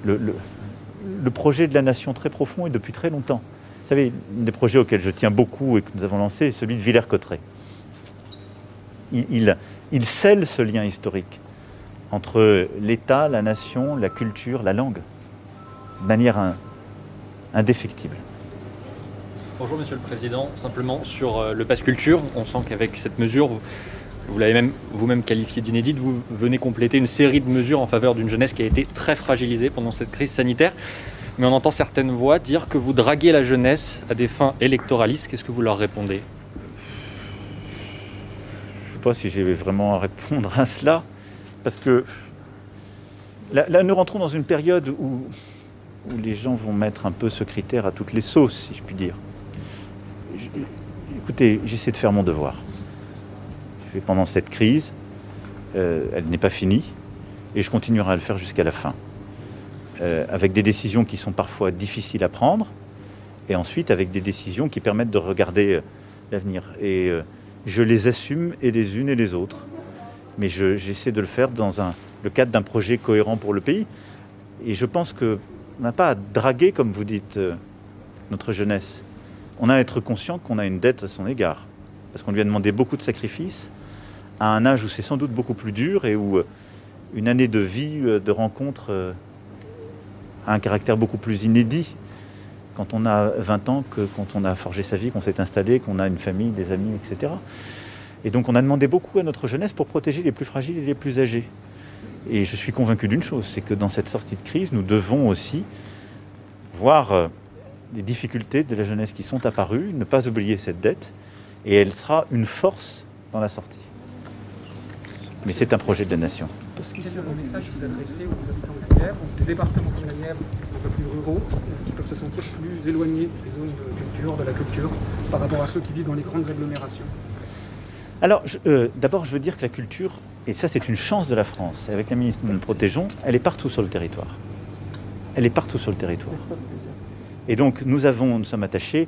le, le- projet de la nation très profond et depuis très longtemps. Vous savez, un des projets auxquels je tiens beaucoup et que nous avons lancé est celui de Villers-Cotterêts. Il, il, il scelle ce lien historique entre l'État, la nation, la culture, la langue, de manière in- indéfectible. Bonjour Monsieur le Président, simplement sur euh, le pass culture, on sent qu'avec cette mesure, vous, vous l'avez même vous-même qualifié d'inédite, vous venez compléter une série de mesures en faveur d'une jeunesse qui a été très fragilisée pendant cette crise sanitaire. Mais on entend certaines voix dire que vous draguez la jeunesse à des fins électoralistes. Qu'est-ce que vous leur répondez? Je ne sais pas si j'ai vraiment à répondre à cela, parce que là, là, nous rentrons dans une période où, où les gens vont mettre un peu ce critère à toutes les sauces, si je puis dire. Écoutez, j'essaie de faire mon devoir. Je pendant cette crise, euh, elle n'est pas finie, et je continuerai à le faire jusqu'à la fin. Euh, avec des décisions qui sont parfois difficiles à prendre, et ensuite avec des décisions qui permettent de regarder euh, l'avenir. Et je les assume et les unes et les autres. Mais je- j'essaie de le faire dans le cadre d'un projet cohérent pour le pays. Et je pense qu'on n'a pas à draguer, comme vous dites, euh, notre jeunesse. On a à être conscient qu'on a une dette à son égard. Parce qu'on lui a demandé beaucoup de sacrifices à un âge où c'est sans doute beaucoup plus dur et où euh, une année de vie, euh, de rencontre, a un caractère beaucoup plus inédit quand on a 20 ans que quand on a forgé sa vie, qu'on s'est installé, qu'on a une famille, des amis, etc. Et donc on a demandé beaucoup à notre jeunesse pour protéger les plus fragiles et les plus âgés. Et je suis convaincu d'une chose, c'est que dans cette sortie de crise, nous devons aussi voir euh, les difficultés de la jeunesse qui sont apparues, ne pas oublier cette dette, et elle sera une force dans la sortie. Mais c'est un projet de la nation. Quel est le message que vous adressez aux habitants de Nièvre, ou des départements comme la Nièvre, un peu plus ruraux, qui peuvent se sentir plus éloignés des zones de culture, de la culture, par rapport à ceux qui vivent dans les grandes agglomérations Alors, euh, d'abord, je veux dire que la culture, et ça c'est une chance de la France, avec la ministre nous le protégeons, elle est partout sur le territoire. Elle est partout sur le territoire. Et donc, nous avons, nous sommes attachés,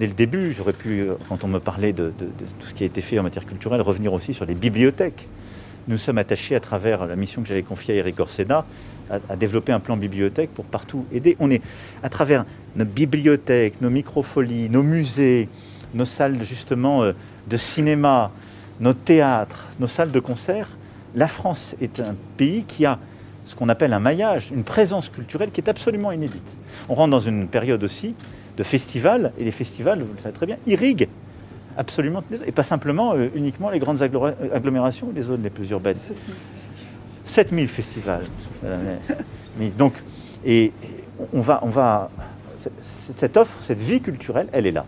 dès le début, j'aurais pu, quand on me parlait de tout ce qui a été fait en matière culturelle, revenir aussi sur les bibliothèques. Nous sommes attachés à travers la mission que j'avais confiée à Eric Orsena, à, à développer un plan bibliothèque pour partout aider. On est à travers nos bibliothèques, nos microfolies, nos musées, nos salles justement euh, de cinéma, nos théâtres, nos salles de concert. La France est un pays qui a ce qu'on appelle un maillage, une présence culturelle qui est absolument inédite. On rentre dans une période aussi de festivals, et les festivals, vous le savez très bien, irriguent absolument, toutes les- et pas simplement euh, uniquement les grandes agglomé- agglomérations ou les zones les plus urbaines. 7000 festivals. Donc, et on va, on va, cette offre, cette vie culturelle, elle est là.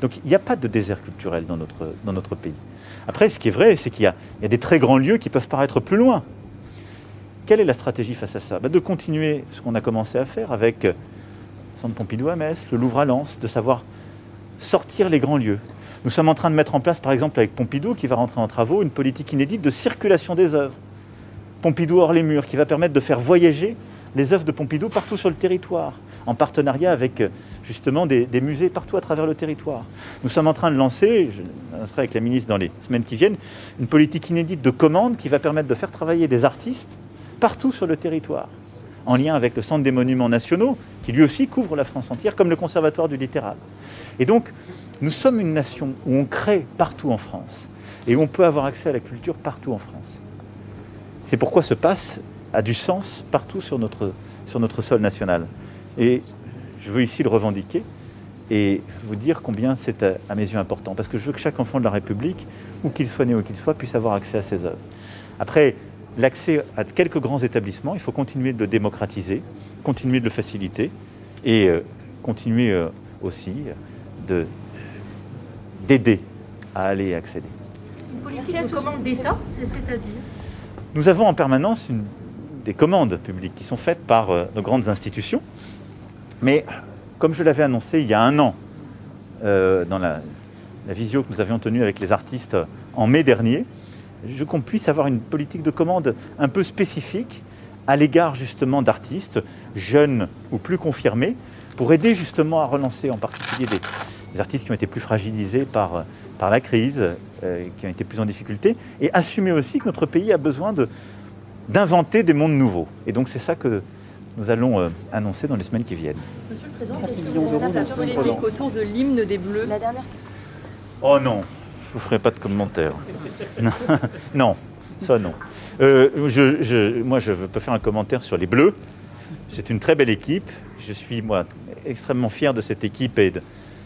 Donc il n'y a pas de désert culturel dans notre, dans notre pays. Après, ce qui est vrai, c'est qu'il y, a- des très grands lieux qui peuvent paraître plus loin. Quelle est la stratégie face à ça? Bah, De continuer ce qu'on a commencé à faire avec euh, le Centre Pompidou à Metz, le Louvre à Lens, de savoir sortir les grands lieux. Nous sommes en train de mettre en place, par exemple, avec Pompidou, qui va rentrer en travaux, une politique inédite de circulation des œuvres. Pompidou hors les murs, qui va permettre de faire voyager les œuvres de Pompidou partout sur le territoire, en partenariat avec euh, justement des, musées partout à travers le territoire. Nous sommes en train de lancer, je lancerai avec la ministre dans les semaines qui viennent, une politique inédite de commande qui va permettre de faire travailler des artistes partout sur le territoire, en lien avec le Centre des Monuments Nationaux, qui lui aussi couvre la France entière, comme le Conservatoire du littéral. Et donc, nous sommes une nation où on crée partout en France, et où on peut avoir accès à la culture partout en France. C'est pourquoi ce passe a du sens partout sur notre, sur notre sol national. Et je veux ici le revendiquer et vous dire combien c'est à, à mes yeux important. Parce que je veux que chaque enfant de la République, où qu'il soit né, où qu'il soit, puisse avoir accès à ces œuvres. Après, l'accès à quelques grands établissements, il faut continuer de le démocratiser, continuer de le faciliter et euh, continuer euh, aussi de- d'aider à aller accéder. Une politique de commande d'État, c'est- c'est-à-dire? Nous avons en permanence une- des commandes publiques qui sont faites par euh, nos grandes institutions. Mais comme je l'avais annoncé il y a un an, euh, dans la, visio que nous avions tenue avec les artistes euh, en mai dernier, je qu'on puisse avoir une politique de commande un peu spécifique à l'égard justement d'artistes jeunes ou plus confirmés pour aider justement à relancer en particulier des, artistes qui ont été plus fragilisés par, par la crise, qui ont été plus en difficulté, et assumer aussi que notre pays a besoin de, d'inventer des mondes nouveaux. Et donc c'est ça que nous allons euh, annoncer dans les semaines qui viennent. Monsieur le Président, est-ce que vous avez polémique autour de l'hymne des Bleus La dernière Oh non, je ne ferai pas de commentaire. non, ça non. Euh, je- je- moi, je peux faire un commentaire sur les Bleus. C'est une très belle équipe. Je suis, moi, extrêmement fier de cette équipe et de-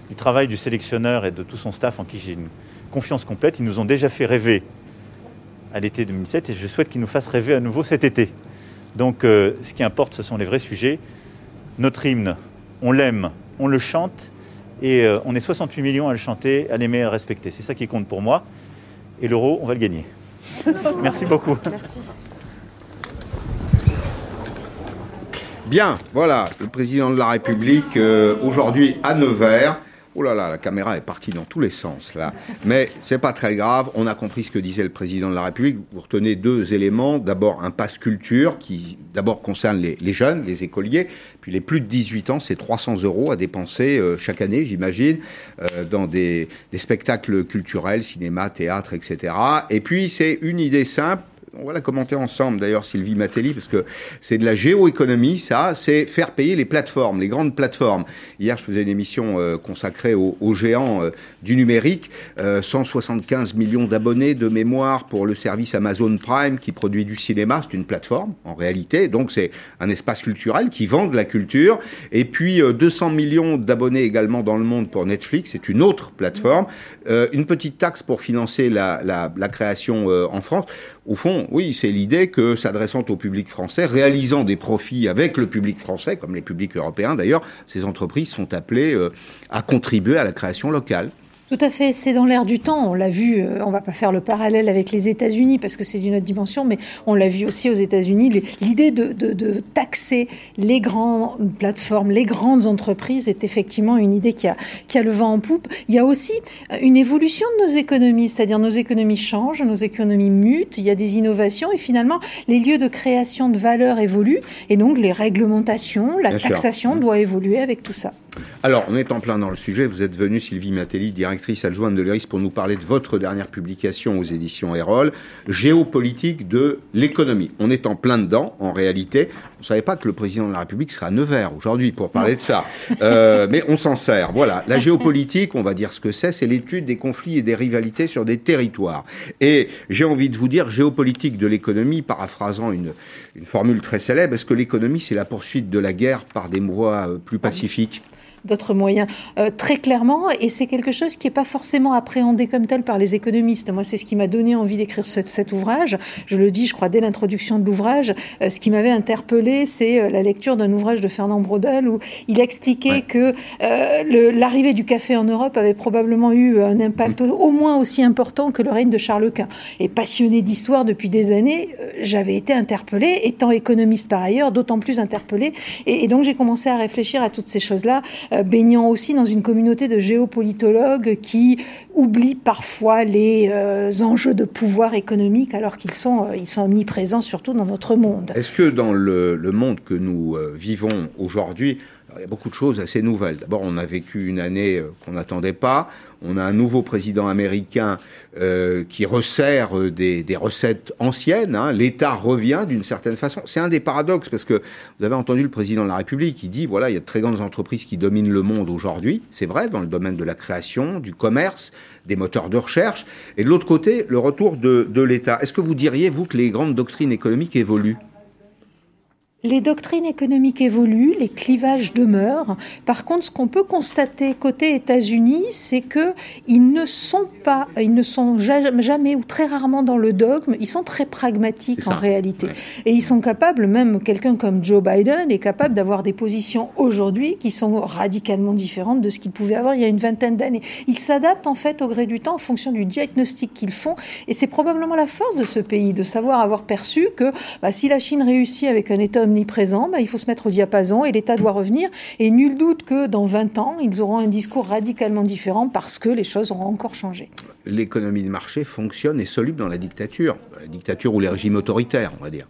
du travail du sélectionneur et de tout son staff en qui j'ai une confiance complète. Ils nous ont déjà fait rêver à l'été 2007 et je souhaite qu'ils nous fassent rêver à nouveau cet été. Donc, euh, ce qui importe, ce sont les vrais sujets. Notre hymne, on l'aime, on le chante et euh, on est 68 millions à le chanter, à l'aimer, à le respecter. C'est ça qui compte pour moi. Et l'euro, on va le gagner. Merci beaucoup. Bien, voilà, le président de la République, euh, aujourd'hui à Nevers. Oh là là, la caméra est partie dans tous les sens là. Mais c'est pas très grave, on a compris ce que disait le président de la République. Vous retenez deux éléments. D'abord, un passe culture qui d'abord concerne les, jeunes, les écoliers. Puis les plus de 18 ans, c'est 300 euros à dépenser euh, chaque année, j'imagine, euh, dans des spectacles culturels, cinéma, théâtre, etc. Et puis c'est une idée simple on va la commenter ensemble d'ailleurs, Sylvie Matelli, parce que c'est de la géoéconomie, ça, c'est faire payer les plateformes, les grandes plateformes. Hier, je faisais une émission euh, consacrée aux, aux géants euh, du numérique, euh, 175 millions d'abonnés de mémoire pour le service Amazon Prime qui produit du cinéma, c'est une plateforme en réalité, donc c'est un espace culturel qui vend de la culture, et puis euh, 200 millions d'abonnés également dans le monde pour Netflix, c'est une autre plateforme, Euh, une petite taxe pour financer la, la, la création euh, en France. Au fond, oui, c'est l'idée que s'adressant au public français, réalisant des profits avec le public français, comme les publics européens d'ailleurs, ces entreprises sont appelées euh, à contribuer à la création locale. Tout à fait, c'est dans l'air du temps. On l'a vu, euh, on va pas faire le parallèle avec les États-Unis parce que c'est d'une autre dimension, mais on l'a vu aussi aux États-Unis. L'idée de, de, de, taxer les grandes plateformes, les grandes entreprises est effectivement une idée qui a, qui a le vent en poupe. Il y a aussi euh, une évolution de nos économies, c'est-à-dire nos économies changent, nos économies mutent, il y a des innovations et finalement les lieux de création de valeur évoluent et donc les réglementations, la taxation doit évoluer avec tout ça. Alors, on est en plein dans le sujet. Vous êtes venue, Sylvie Matelli, directrice adjointe de l'ERIS, pour nous parler de votre dernière publication aux éditions Erol, Géopolitique de l'économie. On est en plein dedans, en réalité. On ne savait pas que le président de la République serait à Nevers aujourd'hui pour parler de ça. Euh, mais on s'en sert. Voilà. La géopolitique, on va dire ce que c'est, c'est l'étude des conflits et des rivalités sur des territoires. Et j'ai envie de vous dire, géopolitique de l'économie, paraphrasant une, une formule très célèbre, est-ce que l'économie, c'est la poursuite de la guerre par des voies euh, plus pacifiques? D'autres moyens, euh, très clairement, et c'est quelque chose qui n'est pas forcément appréhendé comme tel par les économistes. Moi, c'est ce qui m'a donné envie d'écrire cet ouvrage. Je le dis, je crois, dès l'introduction de l'ouvrage. Euh, ce qui m'avait interpellé, c'est euh, la lecture d'un ouvrage de Fernand Braudel où il expliquait que l'arrivée du café en Europe avait probablement eu un impact au moins aussi important que le règne de Charles Quint. Et passionné d'histoire depuis des années, j'avais été interpellée, étant économiste par ailleurs, d'autant plus interpellée. Et, et donc, j'ai commencé à réfléchir à toutes ces choses-là euh, baignant aussi dans une communauté de géopolitologues qui oublient parfois les euh, enjeux de pouvoir économique alors qu'ils sont, euh, sont omniprésents surtout dans notre monde. Est-ce que dans le monde que nous vivons aujourd'hui, il y a beaucoup de choses assez nouvelles. D'abord, on a vécu une année euh, qu'on n'attendait pas. On a un nouveau président américain euh, qui resserre euh, des, recettes anciennes. Hein. L'État revient d'une certaine façon. C'est un des paradoxes parce que vous avez entendu le président de la République qui dit voilà, il y a de très grandes entreprises qui dominent le monde aujourd'hui. C'est vrai dans le domaine de la création, du commerce, des moteurs de recherche. Et de l'autre côté, le retour de l'État. Est-ce que vous diriez vous que les grandes doctrines économiques évoluent? Les doctrines économiques évoluent, les clivages demeurent. Par contre, ce qu'on peut constater côté États-Unis, c'est que ils ne sont pas, ils ne sont jamais ou très rarement dans le dogme. Ils sont très pragmatiques en réalité, et ils sont capables, même quelqu'un comme Joe Biden est capable d'avoir des positions aujourd'hui qui sont radicalement différentes de ce qu'il pouvait avoir il y a une vingtaine d'années. Ils s'adaptent en fait au gré du temps en fonction du diagnostic qu'ils font, et c'est probablement la force de ce pays de savoir avoir perçu que bah, si la Chine réussit avec un État omniprésent, bah, il faut se mettre au diapason et l'État doit revenir. Et nul doute que dans 20 ans, ils auront un discours radicalement différent parce que les choses auront encore changé. L'économie de marché fonctionne et soluble dans la dictature, la dictature ou les régimes autoritaires, on va dire.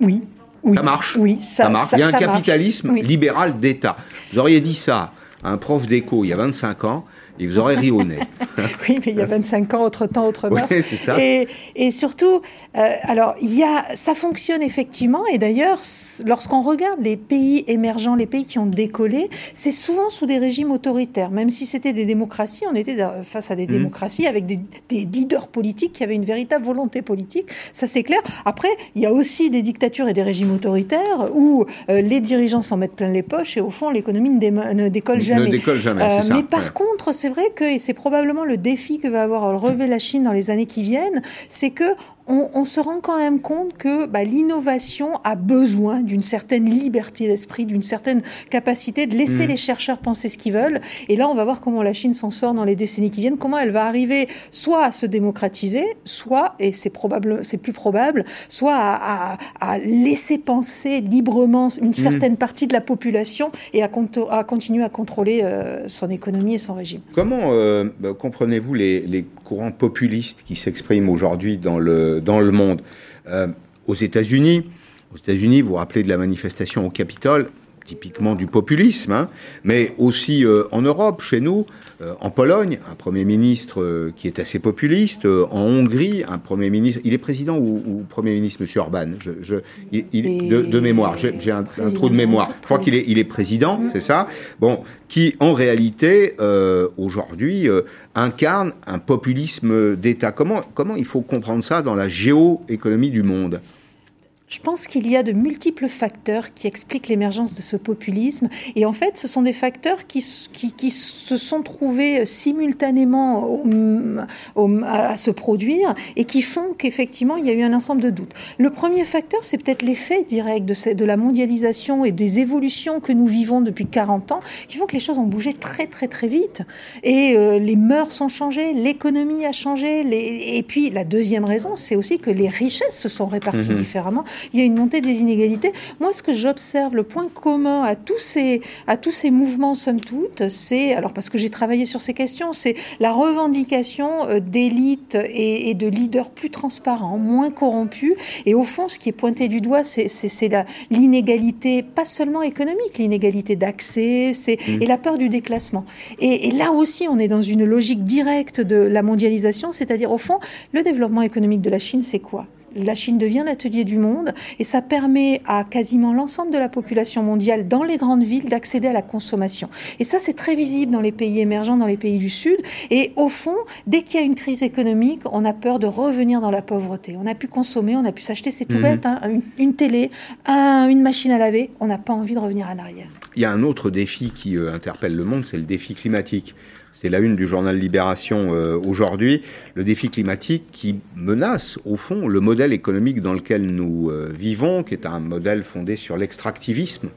Oui. oui ça marche. Oui, ça, marche. il y a un capitalisme libéral d'État. Vous auriez dit ça à un prof d'éco il y a 25 ans, et vous aurez ri au nez. oui, mais il y a 25 ans, autre temps, autre mœurs. Oui, c'est ça. Et, et surtout, euh, alors, il y a, ça fonctionne effectivement. Et d'ailleurs, lorsqu'on regarde les pays émergents, les pays qui ont décollé, c'est souvent sous des régimes autoritaires. Même si c'était des démocraties, on était face à des mmh. démocraties avec des, des, leaders politiques qui avaient une véritable volonté politique. Ça, c'est clair. Après, il y a aussi des dictatures et des régimes autoritaires où euh, les dirigeants s'en mettent plein les poches et au fond, l'économie ne, décolle jamais. Ne décolle jamais, euh, ça. Mais par contre, c'est vrai que, c'est probablement le défi que va avoir relevé la Chine dans les années qui viennent, c'est que on, se rend quand même compte que bah, l'innovation a besoin d'une certaine liberté d'esprit, d'une certaine capacité de laisser mmh. les chercheurs penser ce qu'ils veulent. Et là, on va voir comment la Chine s'en sort dans les décennies qui viennent, comment elle va arriver soit à se démocratiser, soit, et c'est probable, c'est plus probable, soit à, laisser penser librement une mmh. certaine partie de la population et à, à continuer à contrôler euh, son économie et son régime. Comment euh, bah, comprenez-vous les, les courants populistes qui s'expriment aujourd'hui dans le dans le monde. Euh, aux États-Unis, aux États-Unis, vous vous rappelez de la manifestation au Capitole, typiquement du populisme, hein, mais aussi euh, en Europe, chez nous, en Pologne, un Premier ministre qui est assez populiste, en Hongrie, un Premier ministre, il est président ou, Premier ministre, Monsieur Orban, je, je il, de, mémoire, j'ai un, trou de mémoire, je crois qu'il est, il est président, c'est ça, bon, qui en réalité, aujourd'hui, incarne un populisme d'État. Comment, comment il faut comprendre ça dans la géoéconomie du monde? Je pense qu'il y a de multiples facteurs qui expliquent l'émergence de ce populisme. Et en fait, ce sont des facteurs qui, qui, qui se sont trouvés simultanément à se produire et qui font qu'effectivement, il y a eu un ensemble de doutes. Le premier facteur, c'est peut-être l'effet direct de, de la mondialisation et des évolutions que nous vivons depuis 40 ans, qui font que les choses ont bougé très, très, très vite. Et euh, les mœurs ont changé, l'économie a changé. Les... Et puis, la deuxième raison, c'est aussi que les richesses se sont réparties mmh. différemment il y a une montée des inégalités. Moi, ce que j'observe, le point commun à tous ces, à tous ces mouvements, somme toute, c'est, alors parce que j'ai travaillé sur ces questions, c'est la revendication euh, d'élites et, de leaders plus transparents, moins corrompus. Et au fond, ce qui est pointé du doigt, c'est l'inégalité, pas seulement économique, l'inégalité d'accès mmh. et la peur du déclassement. Et, et là aussi, on est dans une logique directe de la mondialisation, c'est-à-dire au fond, le développement économique de la Chine, c'est quoi? La Chine devient l'atelier du monde et ça permet à quasiment l'ensemble de la population mondiale dans les grandes villes d'accéder à la consommation. Et ça, c'est très visible dans les pays émergents, dans les pays du Sud. Et au fond, dès qu'il y a une crise économique, on a peur de revenir dans la pauvreté. On a pu consommer, on a pu s'acheter, c'est tout bête, hein, une, télé, une machine à laver. On n'a pas envie de revenir en arrière. Il y a un autre défi qui euh, interpelle le monde, c'est le défi climatique. C'est la une du journal Libération euh, aujourd'hui, le défi climatique qui menace au fond le modèle économique dans lequel nous euh, vivons, qui est un modèle fondé sur l'extractivisme.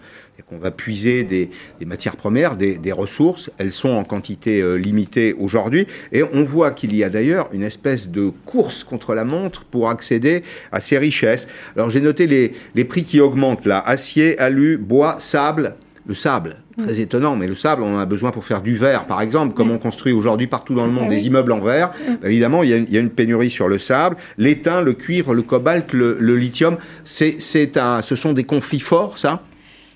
qu'on va puiser des, matières premières, des, ressources, elles sont en quantité euh, limitée aujourd'hui, et on voit qu'il y a d'ailleurs une espèce de course contre la montre pour accéder à ces richesses. Alors j'ai noté les, les prix qui augmentent là, acier, alu, bois, sable, le sable, très étonnant, mais le sable, on en a besoin pour faire du verre, par exemple, comme mm. on construit aujourd'hui partout dans le monde ah des immeubles en verre. Mm. Évidemment, il y, a une, pénurie sur le sable. L'étain, le cuivre, le cobalt, le, le lithium, c'est un, ce sont des conflits forts, ça?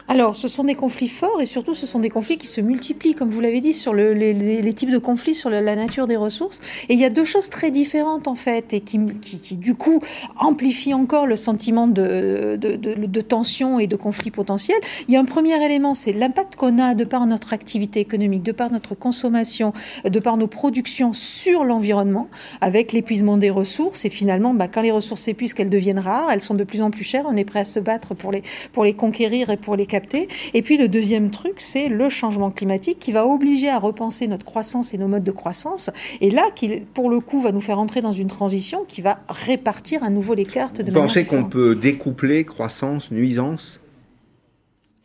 Alors, ce sont des conflits forts et surtout, ce sont des conflits qui se multiplient, comme vous l'avez dit, sur les, types de conflits, sur la, nature des ressources. Et il y a deux choses très différentes, en fait, et qui, qui, du coup, amplifient encore le sentiment de, de, tension et de conflit potentiel. Il y a un premier élément, c'est l'impact qu'on a de par notre activité économique, de par notre consommation, de par nos productions sur l'environnement, avec l'épuisement des ressources. Et finalement, bah, quand les ressources s'épuisent, qu'elles deviennent rares, elles sont de plus en plus chères. On est prêt à se battre pour les, pour les conquérir et pour les et puis le deuxième truc, c'est le changement climatique qui va obliger à repenser notre croissance et nos modes de croissance. Et là, qui, pour le coup, va nous faire entrer dans une transition qui va répartir à nouveau les cartes de Vous pensez qu'on peut découpler croissance, nuisance?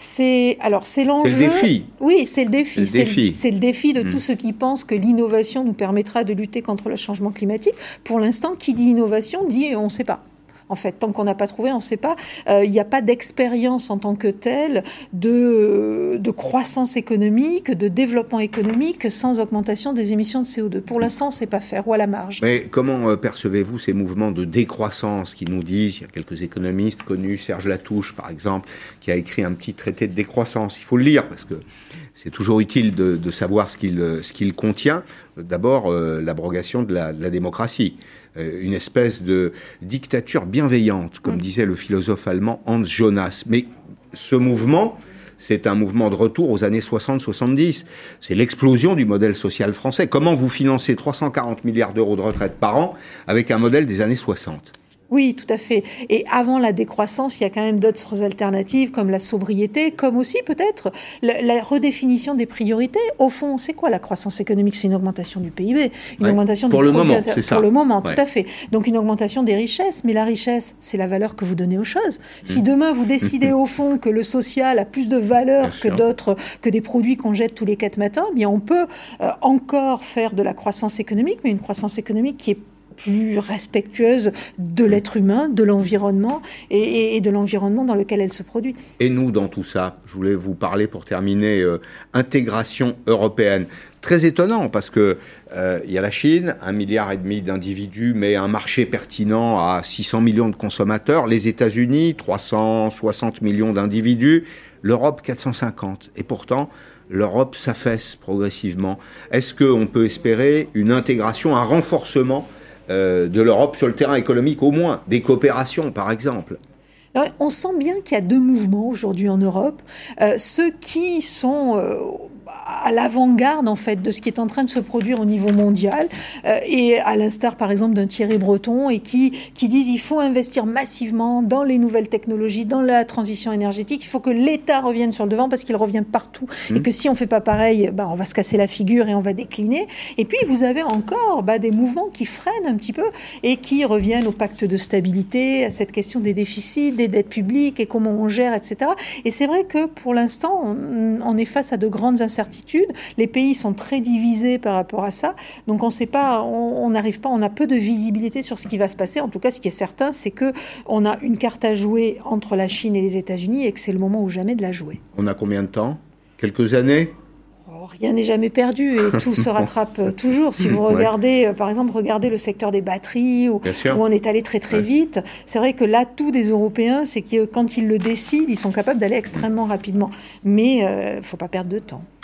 C'est alors c'est l'enjeu. C'est le défi. Oui, c'est le défi. C'est le, défi de hmm. tous ceux qui pensent que l'innovation nous permettra de lutter contre le changement climatique. Pour l'instant, qui dit innovation dit on ne sait pas. En fait, tant qu'on n'a pas trouvé, on ne sait pas. Euh, il n'y a pas d'expérience en tant que telle de, de, croissance économique, de développement économique sans augmentation des émissions de CO2. Pour l'instant, on ne sait pas faire, ou à la marge. Mais comment euh, percevez-vous ces mouvements de décroissance qui nous disent, il y a quelques économistes connus, Serge Latouche par exemple, qui a écrit un petit traité de décroissance. Il faut le lire parce que c'est toujours utile de, savoir ce qu'il contient. D'abord, euh, l'abrogation de la, de la démocratie. Euh, une espèce de dictature bienveillante, comme disait le philosophe allemand Hans Jonas. Mais ce mouvement, c'est un mouvement de retour aux années 60-70. C'est l'explosion du modèle social français. Comment vous financez 340 milliards d'euros de retraite par an avec un modèle des années 60 oui, tout à fait. Et avant la décroissance, il y a quand même d'autres alternatives comme la sobriété, comme aussi peut-être la, redéfinition des priorités. Au fond, c'est quoi la croissance économique? C'est une augmentation du PIB, une augmentation pour le moment, c'est ça. Pour le moment, tout à fait. Donc une augmentation des richesses, mais la richesse, c'est la valeur que vous donnez aux choses. Si mmh. demain vous décidez au fond que le social a plus de valeur que d'autres, que des produits qu'on jette tous les quatre matins, eh bien on peut euh, encore faire de la croissance économique, mais une croissance économique qui est plus respectueuse de l'être humain, de l'environnement et, de l'environnement dans lequel elle se produit. Et nous, dans tout ça, je voulais vous parler pour terminer, euh, intégration européenne. Très étonnant parce que euh, il y a la Chine, un milliard et demi d'individus, mais un marché pertinent à 600 millions de consommateurs. Les États-Unis, 360 millions d'individus. L'Europe, 450. Et pourtant, l'Europe s'affaisse progressivement. Est-ce qu'on peut espérer une intégration, un renforcement euh, de l'Europe sur le terrain économique au moins, des coopérations par exemple. on sent bien qu'il y a deux mouvements aujourd'hui en Europe. Euh, ceux qui sont euh, à l'avant-garde en fait de ce qui est en train de se produire au niveau mondial euh, et à l'instar par exemple d'un Thierry Breton et qui qui disent il faut investir massivement dans les nouvelles technologies, dans la transition énergétique. Il faut que l'État revienne sur le devant parce qu'il revient partout Mmh. et que si on fait pas pareil, bah, on va se casser la figure et on va décliner. Et puis vous avez encore bah, des mouvements qui freinent un petit peu et qui reviennent au pacte de stabilité, à cette question des déficits, des dettes publiques et comment on gère, etc. Et c'est vrai que pour l'instant, on, on est face à de grandes incertitudes. Les pays sont très divisés par rapport à ça. Donc on sait pas, on n'arrive pas, on a peu de visibilité sur ce qui va se passer. En tout cas, ce qui est certain, c'est que on a une carte à jouer entre la Chine et les États-Unis et que c'est le moment ou jamais de la jouer. On a combien de temps? Quelques années? Oh, Rien n'est jamais perdu et tout se rattrape euh, toujours. Si vous regardez, euh, par exemple, regardez le secteur des batteries où, on est allé très très Ouais. vite, c'est vrai que l'atout des Européens, c'est que quand ils le décident, ils sont capables d'aller extrêmement rapidement. Mais il ne faut pas perdre de temps.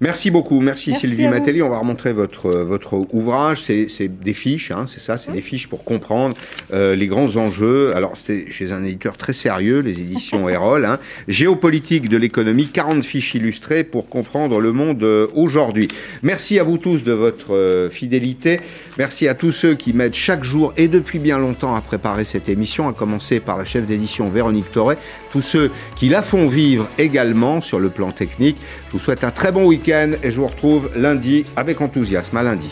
Merci beaucoup, merci, Merci Sylvie. Matelli. On va remontrer votre, euh, votre ouvrage. C'est c'est des fiches, hein, c'est ça, c'est des fiches pour comprendre euh, les grands enjeux. Alors, c'était chez un éditeur très sérieux, les éditions Erol. Hein. Géopolitique de l'économie, 40 fiches illustrées pour comprendre le monde euh, aujourd'hui. Merci à vous tous de votre euh, fidélité. Merci à tous ceux qui m'aident chaque jour et depuis bien longtemps à préparer cette émission, à commencer par la chef d'édition Véronique Torret, tous ceux qui la font vivre également sur le plan technique. Je vous souhaite un très bon et je vous retrouve lundi avec enthousiasme. À lundi.